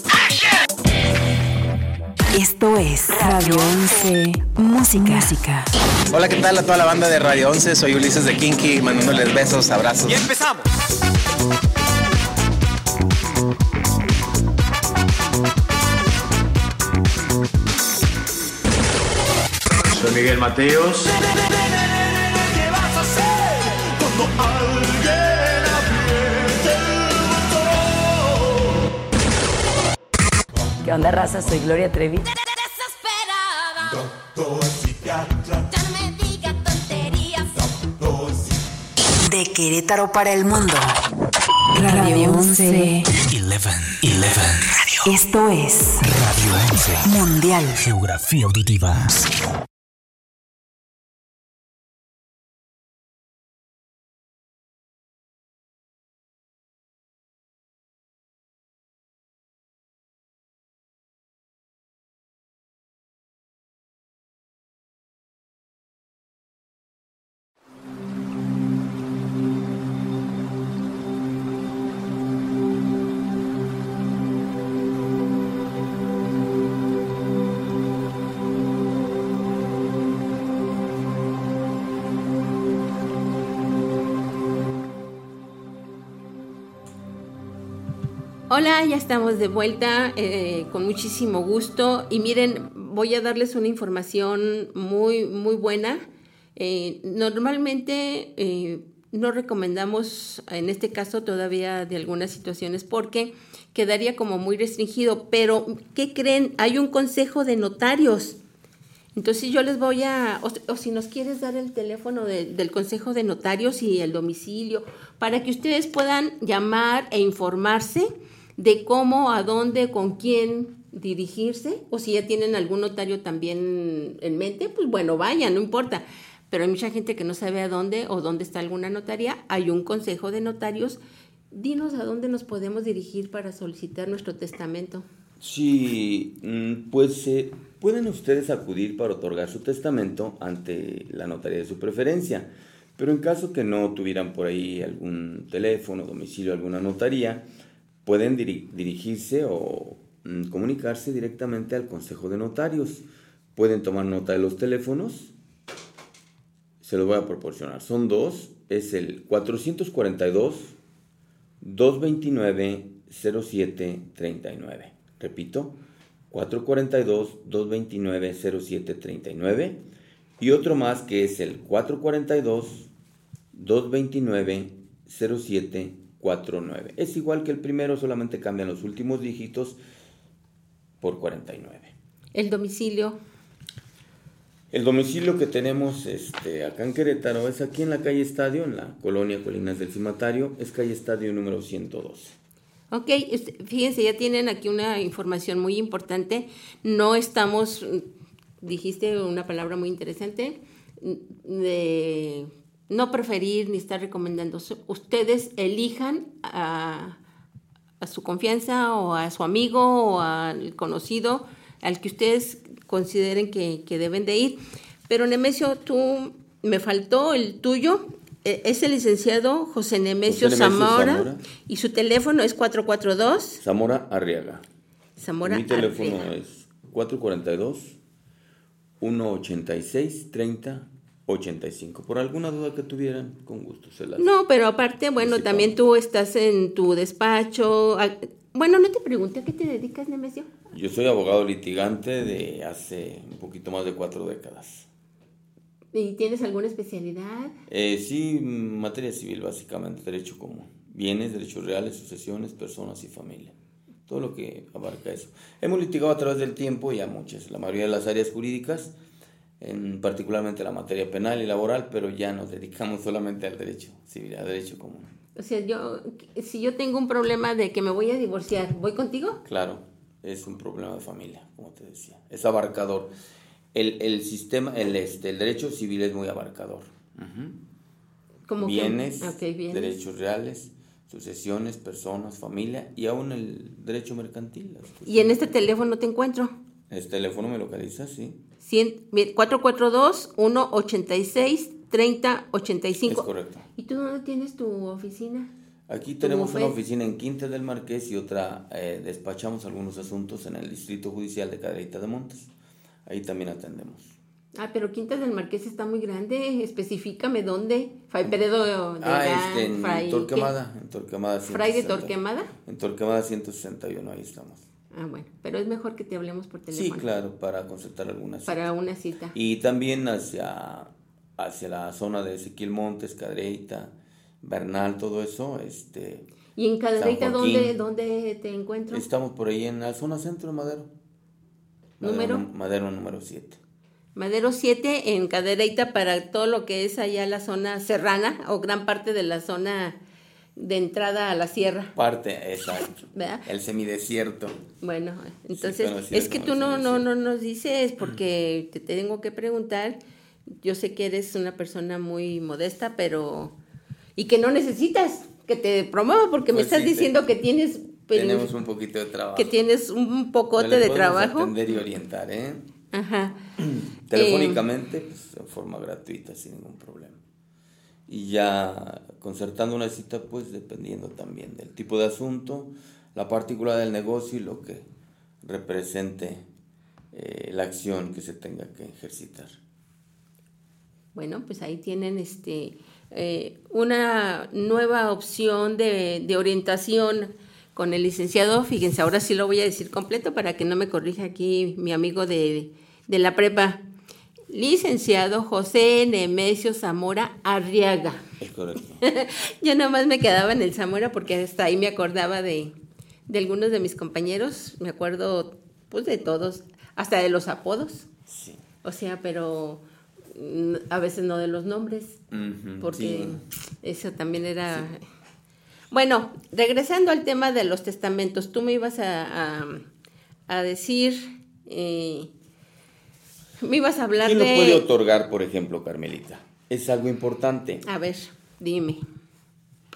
Esto es Radio 11 Música. Música. Hola, ¿qué tal a toda la banda de Radio 11? Soy Ulises de Kinky, mandándoles besos, abrazos. empezamos. Soy Miguel Mateos. ¿Qué onda, raza? Soy Gloria Trevi. De Querétaro para el mundo. Radio 11. 11. 11. Radio. Esto es Radio 11. Mundial. Geografía auditiva. Hola, ya estamos de vuelta eh, con muchísimo gusto y miren, voy a darles una información muy, muy buena. Eh, normalmente eh, no recomendamos, en este caso todavía de algunas situaciones, porque quedaría como muy restringido, pero ¿qué creen? Hay un consejo de notarios. Entonces yo les voy a, o, si nos quieres dar el teléfono de- del Consejo de Notarios y el domicilio, para que ustedes puedan llamar e informarse de cómo, a dónde, con quién dirigirse, o si ya tienen algún notario también en mente, pues bueno, vayan, no importa. Pero hay mucha gente que no sabe a dónde o dónde está alguna notaría. Hay un consejo de notarios. Dinos a dónde nos podemos dirigir para solicitar nuestro testamento. Sí, mm, pues eh, pueden ustedes acudir para otorgar su testamento ante la notaría de su preferencia, pero en caso que no tuvieran por ahí algún teléfono, domicilio, alguna notaría, pueden diri- dirigirse o mm, comunicarse directamente al Consejo de Notarios. Pueden tomar nota de los teléfonos, se los voy a proporcionar. Son dos, es el 442 229 0739. Repito, 442-229-0739 y otro más que es el 442-229-0744. 49. Es igual que el primero, solamente cambian los últimos dígitos por 49. El domicilio. El domicilio que tenemos este, acá en Querétaro es aquí en la calle Estadio, en la colonia Colinas del Cimatario, es calle Estadio número 112. Ok, este, fíjense, ya tienen aquí una información muy importante. No estamos, mm, dijiste una palabra muy interesante, mm, de no preferir ni estar recomendando. Ustedes elijan a, a su confianza o a su amigo o al conocido al que ustedes consideren que, que deben de ir. Pero Nemesio, tú me faltó el tuyo. E- Es el licenciado José Nemesio, José Nemesio Zamora, Zamora. y su teléfono es 442 Zamora Arriaga. Zamora Mi teléfono Arriaga. es 442 186 30 85. Por alguna duda que tuvieran, con gusto se las No, pero aparte, bueno, también tú estás en tu despacho. Ah, Bueno, no te pregunté a qué te dedicas, Nemesio. Yo soy abogado litigante de hace un poquito más de cuatro décadas. ¿Y tienes alguna especialidad? Eh, sí, materia civil básicamente, derecho común. Bienes, derechos reales, sucesiones, personas y familia. Todo lo que abarca eso. Hemos litigado a través del tiempo ya muchas, la mayoría de las áreas jurídicas, en particularmente la materia penal y laboral, pero ya nos dedicamos solamente al derecho civil, al derecho común. O sea, yo, si yo tengo un problema de que me voy a divorciar, ¿voy contigo? Claro, es un problema de familia, como te decía. Es abarcador. El, el sistema, el, este, el derecho civil es muy abarcador. Que- bienes, derechos reales, sucesiones, personas, familia y aún el derecho mercantil. Y en este teléfono te encuentro. El teléfono me localiza, sí. Cien- 442-186-3085. Es correcto. ¿Y tú dónde tienes tu oficina? Aquí tenemos una oficina en Quinta del Marqués y otra eh, despachamos algunos asuntos en el Distrito Judicial de Cadereyta de Montes. Ahí también atendemos. Ah, pero Quinta del Marqués está muy grande. Específicame dónde. Fray Peredo de Ah, Orán, este, en Fray, Torquemada, en Torquemada. ¿qué? ¿Fray de 160. Torquemada? En Torquemada 161, ahí estamos. Ah, bueno, pero es mejor que te hablemos por Sí, teléfono. claro, para concertar algunas. Para una cita. Y también hacia, hacia la zona de Ezequiel Montes, Cadereyta, Bernal, todo eso. Este, ¿Y en Joaquín. dónde, dónde te encuentro? Estamos por ahí en la zona centro de Madero. ¿Número? Madero, Madero número 7. Madero 7 en Cadereyta para todo lo que es allá la zona serrana o gran parte de la zona de entrada a la sierra. Parte, exacto. ¿Verdad? El semidesierto. Bueno, entonces es que tú no, no, no nos dices porque te tengo que preguntar. Yo sé que eres una persona muy modesta, pero... Y que no necesitas que te promueva porque me Pues estás sí, te- diciendo que tienes... Tenemos un poquito de trabajo. que tienes un pocote de trabajo. atender y orientar, ¿eh? Ajá. Telefónicamente, pues, en forma gratuita, sin ningún problema. Y ya concertando una cita, pues dependiendo también del tipo de asunto, la particularidad del negocio y lo que represente eh, la acción que se tenga que ejercitar. Bueno, pues ahí tienen este eh, una nueva opción de, de orientación con el licenciado. Fíjense, ahora sí lo voy a decir completo para que no me corrija aquí mi amigo de, de la prepa. Licenciado José Nemesio Zamora Arriaga. Es correcto. Yo nada más me quedaba en el Zamora porque hasta ahí me acordaba de, de algunos de mis compañeros. Me acuerdo, pues, de todos, hasta de los apodos. Sí. O sea, pero mm, a veces no de los nombres, porque sí. eso también era... Bueno, regresando al tema de los testamentos, tú me ibas a, a, a decir, eh, me ibas a hablar ¿Quién lo de... puede otorgar, por ejemplo, Carmelita? Es algo importante. A ver, dime.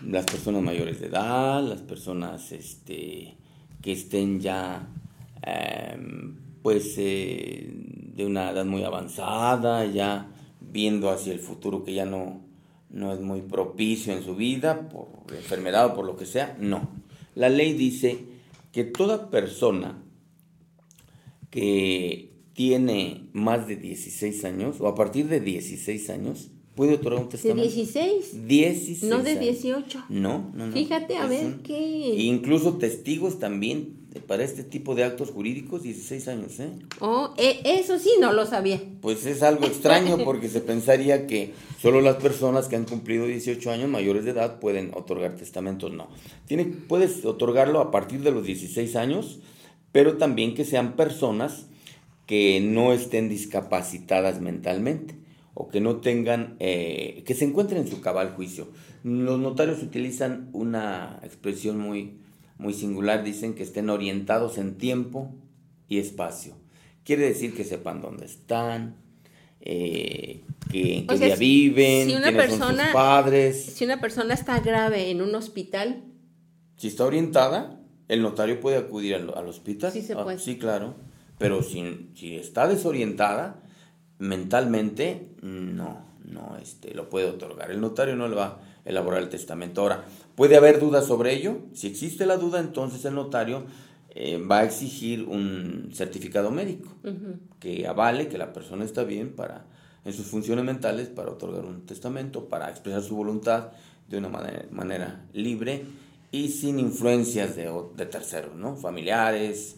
las personas mayores de edad, las personas este, que estén ya em, pues eh, de una edad muy avanzada, ya viendo hacia el futuro que ya no, no es muy propicio en su vida, por enfermedad o por lo que sea, no. La ley dice que toda persona que tiene más de 16 años o a partir de 16 años puede otorgar un ¿De testamento. 16? 16 No de años. 18. No, no, no. Fíjate, a Es ver un- qué... Incluso testigos también para este tipo de actos jurídicos 16 años, ¿eh? Oh, e- eso sí, no lo sabía. Pues es algo extraño porque se pensaría que solo las personas que han cumplido 18 años mayores de edad pueden otorgar testamentos. No. Tiene, puedes otorgarlo a partir de los 16 años, pero también que sean personas que no estén discapacitadas mentalmente o que no tengan, eh, que se encuentren en su cabal juicio. Los notarios utilizan una expresión muy, muy singular, dicen que estén orientados en tiempo y espacio. Quiere decir que sepan dónde están, eh, que, en qué sea, día viven, si una quiénes son persona- sus padres. Si una persona está grave en un hospital, Si está orientada, el notario puede acudir al, al hospital. Sí se Ah, puede. sí, claro. Pero si, si está desorientada mentalmente, no, no este, lo puede otorgar. El notario no le va a elaborar el testamento. Ahora, puede haber dudas sobre ello. Si existe la duda, entonces el notario eh, va a exigir un certificado médico que avale que la persona está bien para en sus funciones mentales para otorgar un testamento, para expresar su voluntad de una manera, manera libre y sin influencias de, de terceros, ¿no? Familiares,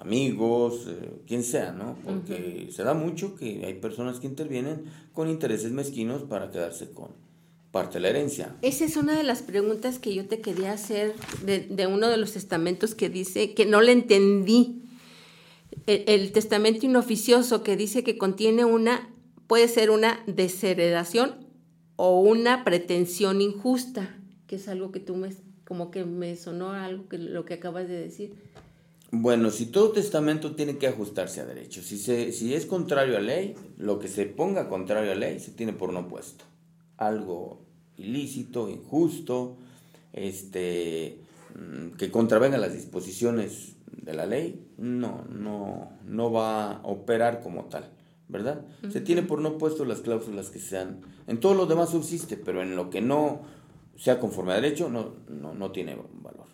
amigos, eh, quien sea, ¿no? Porque se da mucho que hay personas que intervienen con intereses mezquinos para quedarse con parte de la herencia. esa es una de las preguntas que yo te quería hacer de, de uno de los testamentos que dice que no le entendí. El, el testamento inoficioso que dice que contiene una, puede ser una desheredación o una pretensión injusta, que es algo que tú me, como que me sonó algo que lo que acabas de decir. Bueno, si todo testamento tiene que ajustarse a derecho, si, se, si es contrario a ley, lo que se ponga contrario a ley se tiene por no puesto. Algo ilícito, injusto, este, mm, que contravenga las disposiciones de la ley, no, no, no va a operar como tal, ¿verdad? Se tiene por no puesto las cláusulas que sean, en todo lo demás subsiste, pero en lo que no sea conforme a derecho, no, no, no tiene valor.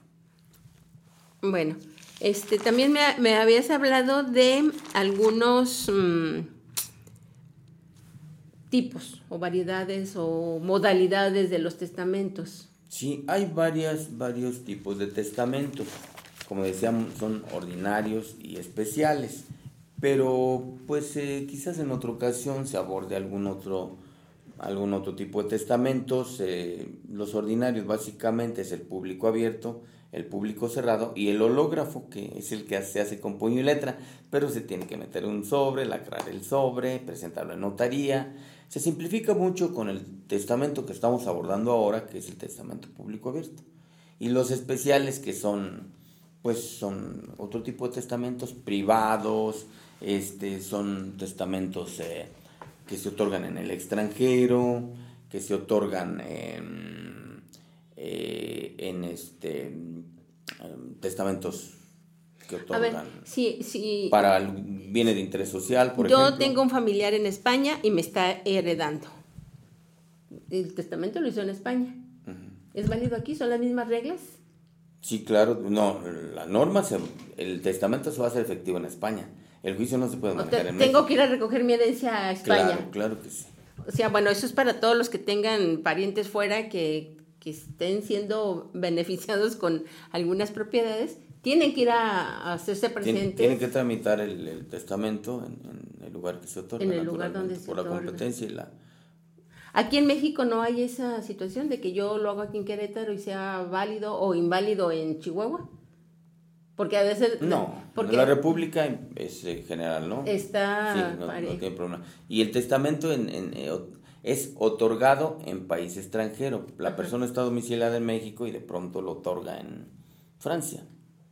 Bueno, este, también me, habías hablado de algunos mm, tipos o variedades o modalidades de los testamentos. Sí, hay varias, varios tipos de testamentos. Como decíamos, son ordinarios y especiales. Pero, pues, eh, quizás en otra ocasión se aborde algún otro, algún otro tipo de testamentos. Eh, los ordinarios básicamente es el público abierto, el público cerrado y el hológrafo, que es el que se hace con puño y letra, pero se tiene que meter un sobre, lacrar el sobre, presentarlo en notaría. Se simplifica mucho con el testamento que estamos abordando ahora, que es el testamento público abierto. Y los especiales que son, pues son otro tipo de testamentos privados, este, son testamentos eh, que se otorgan en el extranjero, que se otorgan en, en este, em, testamentos que A ver, otorgan para el- bienes de interés social, por yo ejemplo. tengo un familiar en España y me está heredando. El testamento lo hizo en España. ¿Es válido aquí? ¿Son las mismas reglas? Sí, claro, no, la norma, se- el testamento se va a hacer efectivo en España. El juicio no se puede O manejar te- en tengo México. que ir a recoger mi herencia a España. Claro, claro que sí. O sea, bueno, eso es para todos los que tengan parientes fuera que, que estén siendo beneficiados con algunas propiedades. Tienen que ir a, hacerse presentes. Tienen que tramitar el, el testamento en, en el lugar que se otorga. En el lugar donde se Por la competencia y la... Aquí en México no hay esa situación de que yo lo hago aquí en Querétaro y sea válido o inválido en Chihuahua. Porque a veces... No, porque la República es eh, general, ¿no? Está Sí, no, tiene problema. Y el testamento en, en, eh, es otorgado en país extranjero. La persona está domiciliada en México y de pronto lo otorga en Francia.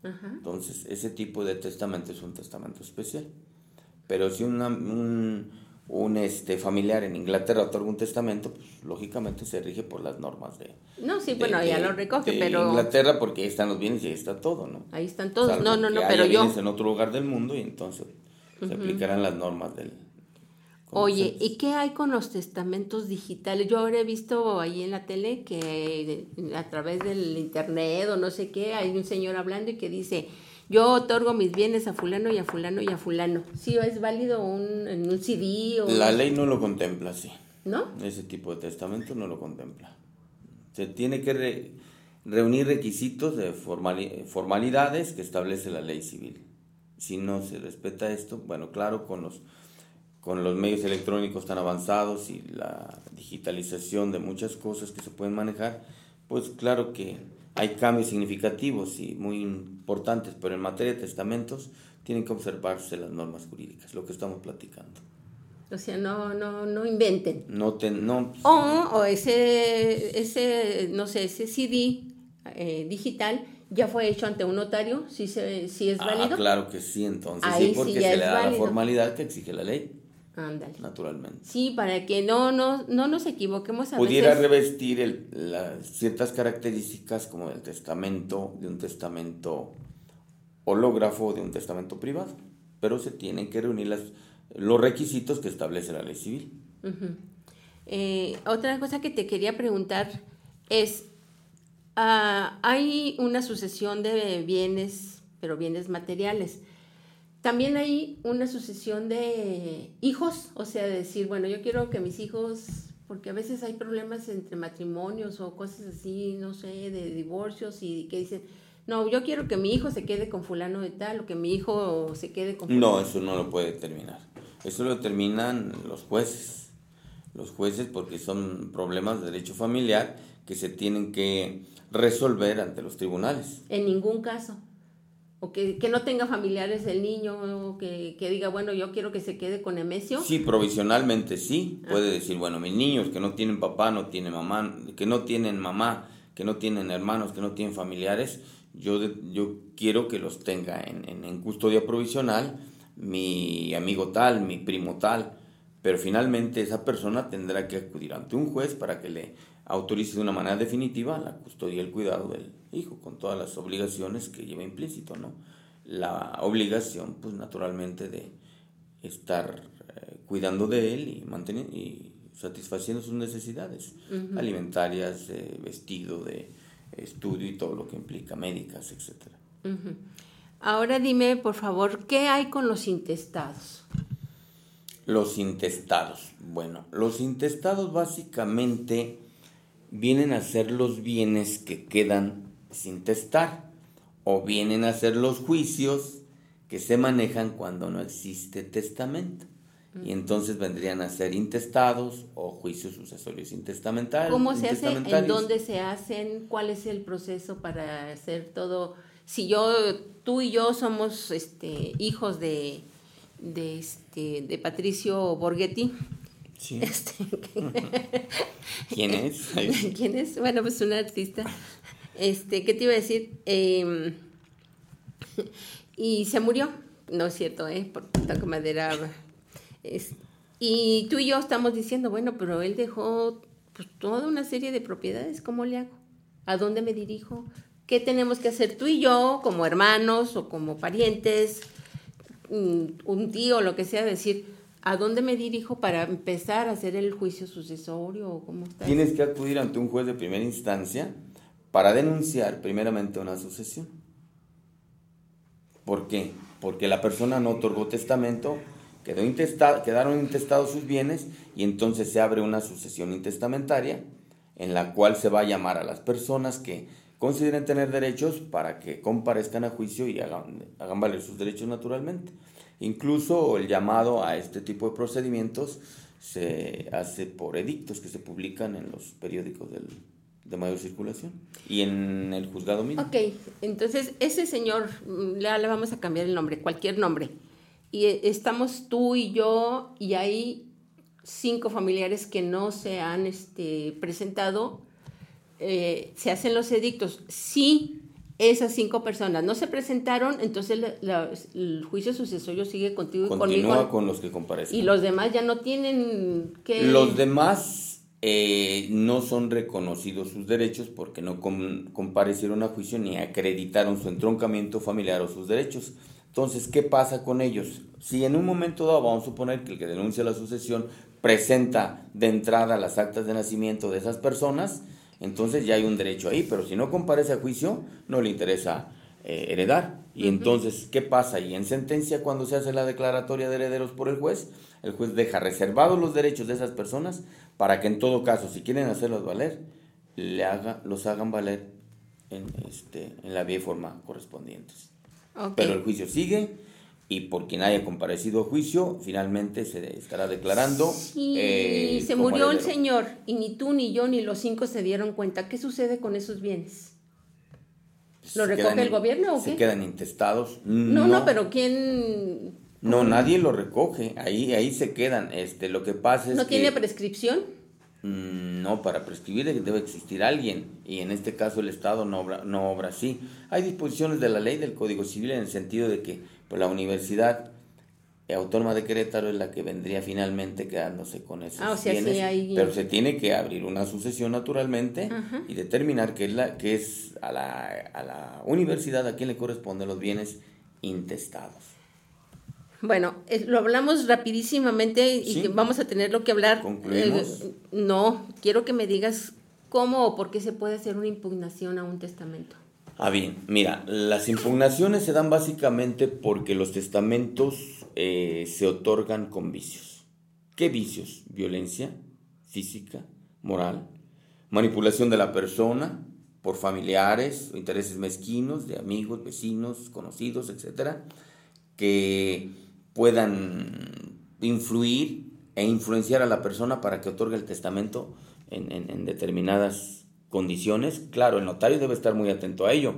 Ajá. Entonces, ese tipo de testamento es un testamento especial. Pero si una- un, un, este, familiar en Inglaterra otorga un testamento, pues lógicamente se rige por las normas de, No, sí, de- bueno, ya de- lo recoge, pero... Inglaterra porque ahí están los bienes y ahí está todo, ¿no? Ahí están todos. Salvo no, no, no, que pero haya yo... bienes en otro lugar del mundo y entonces se aplicarán las normas del... Oye, ¿y qué hay con los testamentos digitales? Yo ahora he visto ahí en la tele que a través del internet o no sé qué, hay un señor hablando y que dice, yo otorgo mis bienes a fulano y a fulano y a fulano. ¿Sí es válido un, en un CD o...? La ley no lo contempla, sí. ¿No? Ese tipo de testamento no lo contempla. Se tiene que... re- reunir requisitos de formali- formalidades que establece la ley civil. Si no se respeta esto, bueno, claro, con los, con los medios electrónicos tan avanzados y la digitalización de muchas cosas que se pueden manejar, pues claro que hay cambios significativos y muy importantes, pero en materia de testamentos tienen que observarse las normas jurídicas, lo que estamos platicando. O sea, no, no, no inventen. No, te, no O, o ese, ese, no sé, ese CD eh, digital ya fue hecho ante un notario, si, se, si es Ah, válido. claro que sí, entonces Ahí sí, porque se le da la formalidad que exige la ley, Ándale. naturalmente. Sí, para que no, no, no nos equivoquemos a Pudiera veces. revestir el- las ciertas características como el testamento, de un testamento hológrafo de un testamento privado, pero se tienen que reunir las, los requisitos que establece la ley civil. Eh, otra cosa que te quería preguntar es, ah, hay una sucesión de bienes, pero bienes materiales. También hay una sucesión de hijos, o sea, de decir, bueno, yo quiero que mis hijos, porque a veces hay problemas entre matrimonios o cosas así, no sé, de divorcios y que dicen, no, yo quiero que mi hijo se quede con fulano de tal o que mi hijo se quede con fulano. No, eso no lo puede determinar. Eso lo determinan los jueces. Los jueces porque son problemas de derecho familiar que se tienen que resolver ante los tribunales. En ningún caso. O que, que no tenga familiares el niño, o que, que diga, bueno, yo quiero que se quede con Emesio. Sí, provisionalmente sí. Puede decir, bueno, mis niños que no tienen papá, no tienen mamá, que no tienen mamá, que no tienen hermanos, que no tienen familiares, yo, yo quiero que los tenga en, en- en custodia provisional mi amigo tal, mi primo tal. Pero finalmente esa persona tendrá que acudir ante un juez para que le autorice de una manera definitiva la custodia y el cuidado del hijo, con todas las obligaciones que lleva implícito, ¿no? La obligación, pues naturalmente, de estar eh, cuidando de él y manteniendo y satisfaciendo sus necesidades alimentarias, de vestido, de estudio y todo lo que implica, médicas, etcétera. Ujú. Ahora dime, por favor, ¿qué hay con los intestados? Los intestados. Bueno, los intestados básicamente vienen a ser los bienes que quedan sin testar o vienen a ser los juicios que se manejan cuando no existe testamento. Y entonces vendrían a ser intestados o juicios sucesorios intestamentarios. ¿Cómo se hace? ¿En dónde se hacen? ¿Cuál es el proceso para hacer todo? Si yo, tú y yo somos este, hijos de, de, este, de Patricio Borghetti. Sí. Este, ¿Quién es? ¿Quién es? Bueno, pues un artista. Este, ¿qué te iba a decir? Eh, y se murió. No es cierto, ¿eh? Por tanta madera. Y tú y yo estamos diciendo, bueno, pero él dejó pues, toda una serie de propiedades. ¿Cómo le hago? ¿A dónde me dirijo? ¿Qué tenemos que hacer tú y yo como hermanos o como parientes? mm, Un tío, lo que sea, decir, ¿a dónde me dirijo para empezar a hacer el juicio sucesorio? ¿Cómo? Tienes que acudir ante un juez de primera instancia para denunciar primeramente una sucesión. ¿Por qué? Porque la persona no otorgó testamento, quedó intesta- quedaron intestados sus bienes y entonces se abre una sucesión intestamentaria en la cual se va a llamar a las personas que consideren tener derechos para que comparezcan a juicio y hagan, hagan valer sus derechos naturalmente. Incluso el llamado a este tipo de procedimientos se hace por edictos que se publican en los periódicos del- de mayor circulación y en el juzgado mismo. Ok, entonces ese señor, mm, le, vamos a cambiar el nombre, cualquier nombre. Y eh, estamos tú y yo y hay cinco familiares que no se han este, presentado. eh, se hacen los edictos. Si esas cinco personas no se presentaron, entonces la- la- el juicio sucesorio sigue contigo y Continúa conmigo. con los que comparecen. Y los demás ya no tienen que... Los demás eh, no son reconocidos sus derechos porque no com- comparecieron a juicio ni acreditaron su entroncamiento familiar o sus derechos. Entonces, ¿qué pasa con ellos? Si en un momento dado, vamos a suponer que el que denuncia la sucesión presenta de entrada las actas de nacimiento de esas personas, entonces ya hay un derecho ahí, pero si no comparece a juicio, no le interesa eh, heredar. Y entonces, ¿qué pasa? Y en sentencia, cuando se hace la declaratoria de herederos por el juez, el juez deja reservados los derechos de esas personas para que en todo caso, si quieren hacerlos valer, le haga, los hagan valer en, este, en la vía y forma correspondientes. Pero el juicio sigue y por quien haya comparecido a juicio, finalmente se estará declarando. Y eh, se murió el señor y ni tú ni yo ni los cinco se dieron cuenta. ¿Qué sucede con esos bienes? ¿Lo Se recoge quedan el gobierno o Se qué? quedan intestados. No, no, pero ¿quién No, nadie lo recoge. Ahí, ahí se quedan. Este, lo que pasa es no que tiene prescripción? Mm, No, para prescribir debe existir alguien y en este caso el Estado no obra, no obra así. Hay disposiciones de la ley del Código Civil en el sentido de que pues, la Universidad Autónoma de Querétaro es la que vendría finalmente quedándose con esos Ah, o sea, sí bienes, hay- pero se tiene que abrir una sucesión naturalmente Ajá. y determinar que es, la, que es a, la, a la universidad a quien le corresponden los bienes intestados. Bueno, eh, lo hablamos rapidísimamente y Sí. vamos a tenerlo que hablar. ¿Concluimos? Eh, no, quiero que me digas cómo o por qué se puede hacer una impugnación a un testamento. Ah, bien, mira, las impugnaciones se dan básicamente porque los testamentos eh, se otorgan con vicios. ¿Qué vicios? Violencia física, moral, manipulación de la persona por familiares intereses mezquinos de amigos, vecinos, conocidos, etcétera, que puedan influir e influenciar a la persona para que otorgue el testamento en, en- determinadas condiciones. Claro, el notario debe estar muy atento a ello,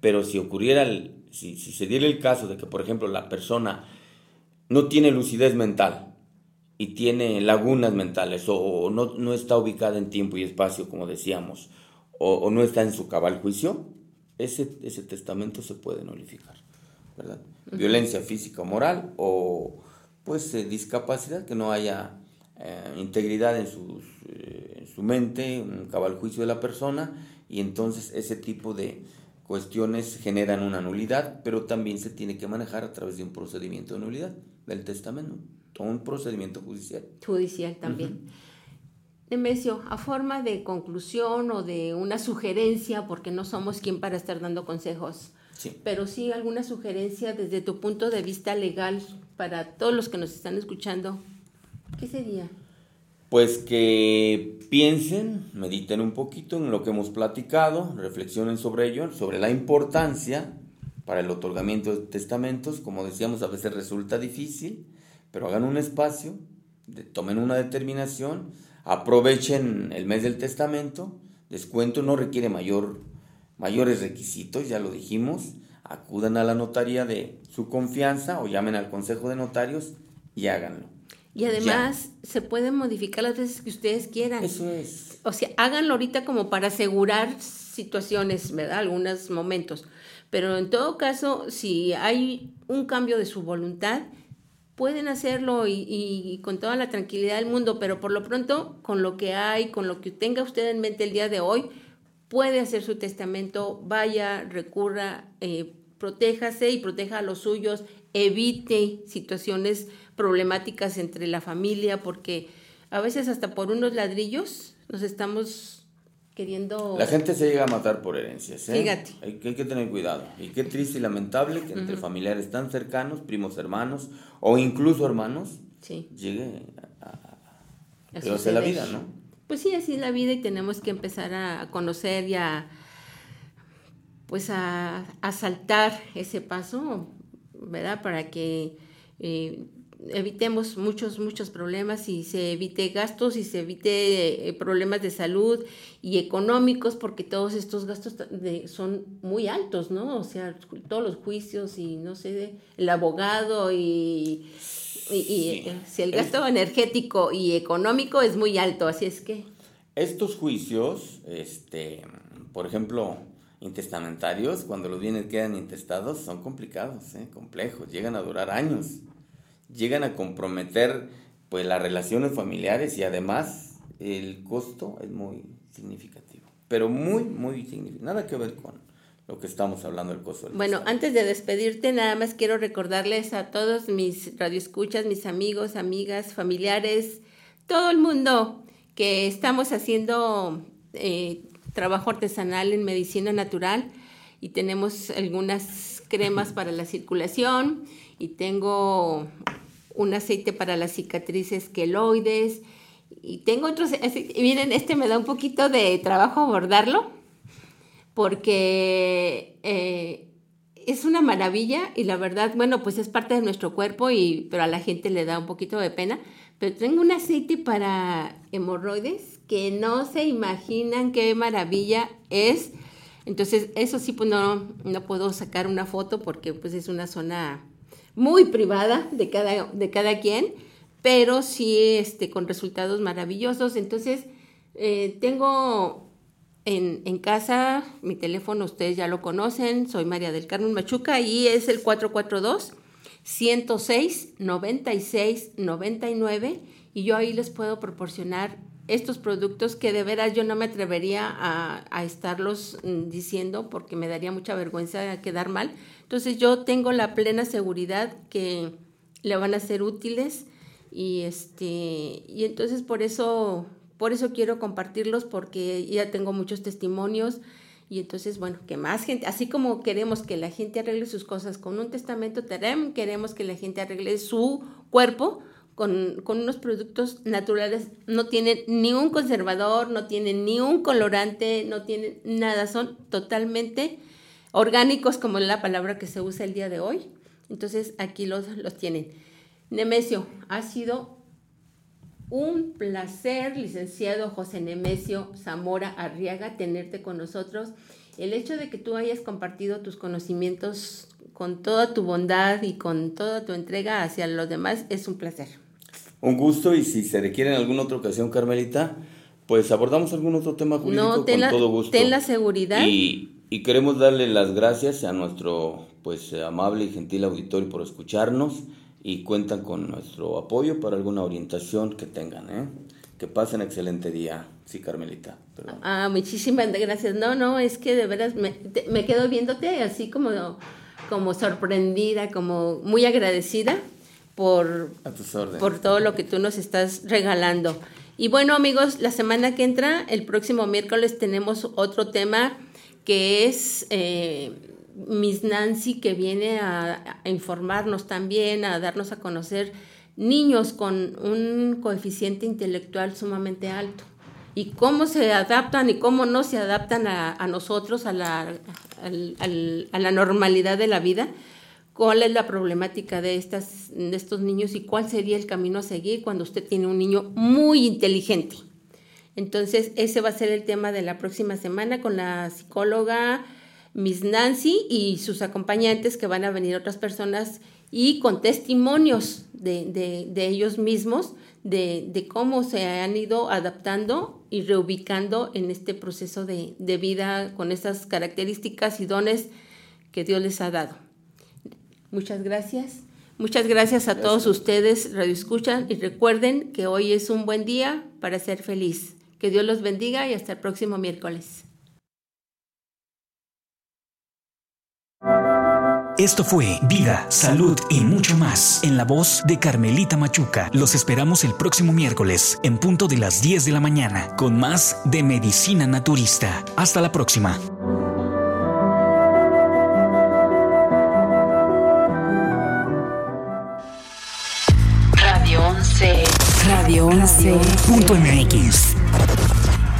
pero si ocurriera, el- si, si se diera el caso de que, por ejemplo, la persona no tiene lucidez mental y tiene lagunas mentales o, no, no está ubicada en tiempo y espacio, como decíamos, o, o no está en su cabal juicio, ese, ese testamento se puede nullificar, ¿verdad? Violencia física o moral o pues eh, discapacidad, que no haya eh, integridad en, sus, eh, en su mente, un cabal juicio de la persona y entonces ese tipo de cuestiones generan una nulidad, pero también se tiene que manejar a través de un procedimiento de nulidad del testamento, o un procedimiento judicial. Judicial también. Nemesio, a forma de conclusión o de una sugerencia, porque no somos quien para estar dando consejos, Sí. pero sí alguna sugerencia desde tu punto de vista legal para todos los que nos están escuchando, ¿qué sería? Pues que piensen, mediten un poquito en lo que hemos platicado, reflexionen sobre ello, sobre la importancia para el otorgamiento de testamentos. Como decíamos, a veces resulta difícil, pero hagan un espacio, de- tomen una determinación, aprovechen el mes del testamento, descuento no requiere mayor, mayores requisitos, ya lo dijimos, acudan a la notaría de su confianza o llamen al consejo de notarios y háganlo. Y además se pueden modificar las veces que ustedes quieran. Eso es. O sea, háganlo ahorita como para asegurar situaciones, ¿verdad? Algunos momentos. Pero en todo caso, si hay un cambio de su voluntad, pueden hacerlo y, y con toda la tranquilidad del mundo, pero por lo pronto, con lo que hay, con lo que tenga usted en mente el día de hoy, puede hacer su testamento, vaya, recurra, eh, protéjase y proteja a los suyos, evite situaciones problemáticas entre la familia, porque a veces hasta por unos ladrillos nos estamos queriendo... La gente se llega a matar por herencias. ¿eh? Fíjate. Hay, que- hay que tener cuidado. Y qué triste y lamentable que entre familiares tan cercanos, primos hermanos o incluso hermanos, Sí. llegue a, a, a es la vida, ¿no? Pues sí, así es la vida y tenemos que empezar a conocer y a, pues a, a saltar ese paso, ¿verdad? Para que eh, evitemos muchos, muchos problemas y se evite gastos y se evite eh, problemas de salud y económicos porque todos estos gastos son muy altos, ¿no? O sea, todos los juicios y no sé, el abogado y... y- y, eh, si el gasto energético y económico es muy alto, así es que Estos juicios, este, por ejemplo, intestamentarios, cuando los bienes quedan intestados, son complicados, ¿eh? complejos, llegan a durar años, llegan a comprometer pues las relaciones familiares y además el costo es muy significativo, pero muy, muy significativo, nada que ver con lo que estamos hablando del costo del Bueno, antes de despedirte, nada más quiero recordarles a todos mis radioescuchas, mis amigos, amigas, familiares, todo el mundo que estamos haciendo eh, trabajo artesanal en medicina natural y tenemos algunas cremas para la circulación y tengo un aceite para las cicatrices queloides y tengo otros, miren, este me da un poquito de trabajo abordarlo porque eh, es una maravilla y la verdad, bueno, pues es parte de nuestro cuerpo, y, pero a la gente le da un poquito de pena. Pero tengo un aceite para hemorroides que no se imaginan qué maravilla es. Entonces, eso sí, pues no, no puedo sacar una foto porque pues es una zona muy privada de cada, de cada quien, pero sí este, con resultados maravillosos. Entonces, eh, tengo en, casa mi teléfono, ustedes ya lo conocen, soy María del Carmen Machuca y es el 442 106 96 99 y yo ahí les puedo proporcionar estos productos que de veras yo no me atrevería a, estarlos mm, diciendo porque me daría mucha vergüenza quedar mal. Entonces yo tengo la plena seguridad que le van a ser útiles y este y entonces por eso por eso quiero compartirlos porque ya tengo muchos testimonios y entonces bueno que más gente así como queremos que la gente arregle sus cosas con un testamento terem queremos que la gente arregle su cuerpo con, unos productos naturales, no tienen ni un conservador, no tienen ni un colorante, no tienen nada, son totalmente orgánicos como es la palabra que se usa el día de hoy. Entonces aquí los, los tienen. Nemesio, ha sido un placer, licenciado José Nemesio Zamora Arriaga, tenerte con nosotros. El hecho de que tú hayas compartido tus conocimientos con toda tu bondad y con toda tu entrega hacia los demás es un placer. Un gusto y si se requiere en alguna otra ocasión, Carmelita, pues abordamos algún otro tema jurídico con todo gusto. Ten la seguridad. Y, y, queremos darle las gracias a nuestro pues amable y gentil auditorio por escucharnos y cuentan con nuestro apoyo para alguna orientación que tengan. ¿eh? Que pasen excelente día. Sí, Carmelita. Perdón. Ah, muchísimas gracias. No, no, es que de veras me, me quedo viéndote así como, como sorprendida, como muy agradecida por, por todo lo que tú nos estás regalando. Y bueno amigos, la semana que entra, el próximo miércoles tenemos otro tema que es eh, Miss Nancy que viene a, informarnos también, a darnos a conocer niños con un coeficiente intelectual sumamente alto y cómo se adaptan y cómo no se adaptan a, nosotros, a la, a la normalidad de la vida cuál es la problemática de, estas, de estos niños y cuál sería el camino a seguir cuando usted tiene un niño muy inteligente. Entonces, ese va a ser el tema de la próxima semana con la psicóloga Miss Nancy y sus acompañantes que van a venir otras personas y con testimonios de, ellos mismos de, de, cómo se han ido adaptando y reubicando en este proceso de, de vida con esas características y dones que Dios les ha dado. Muchas gracias. Muchas gracias a todos ustedes, Radio Escuchan, y recuerden que hoy es un buen día para ser feliz. Que Dios los bendiga y hasta el próximo miércoles. Esto fue Vida, Salud y mucho más en la voz de Carmelita Machuca. Los esperamos el próximo miércoles en punto de las 10 de la mañana con más de Medicina Naturista. Hasta la próxima. Radio 11.mx.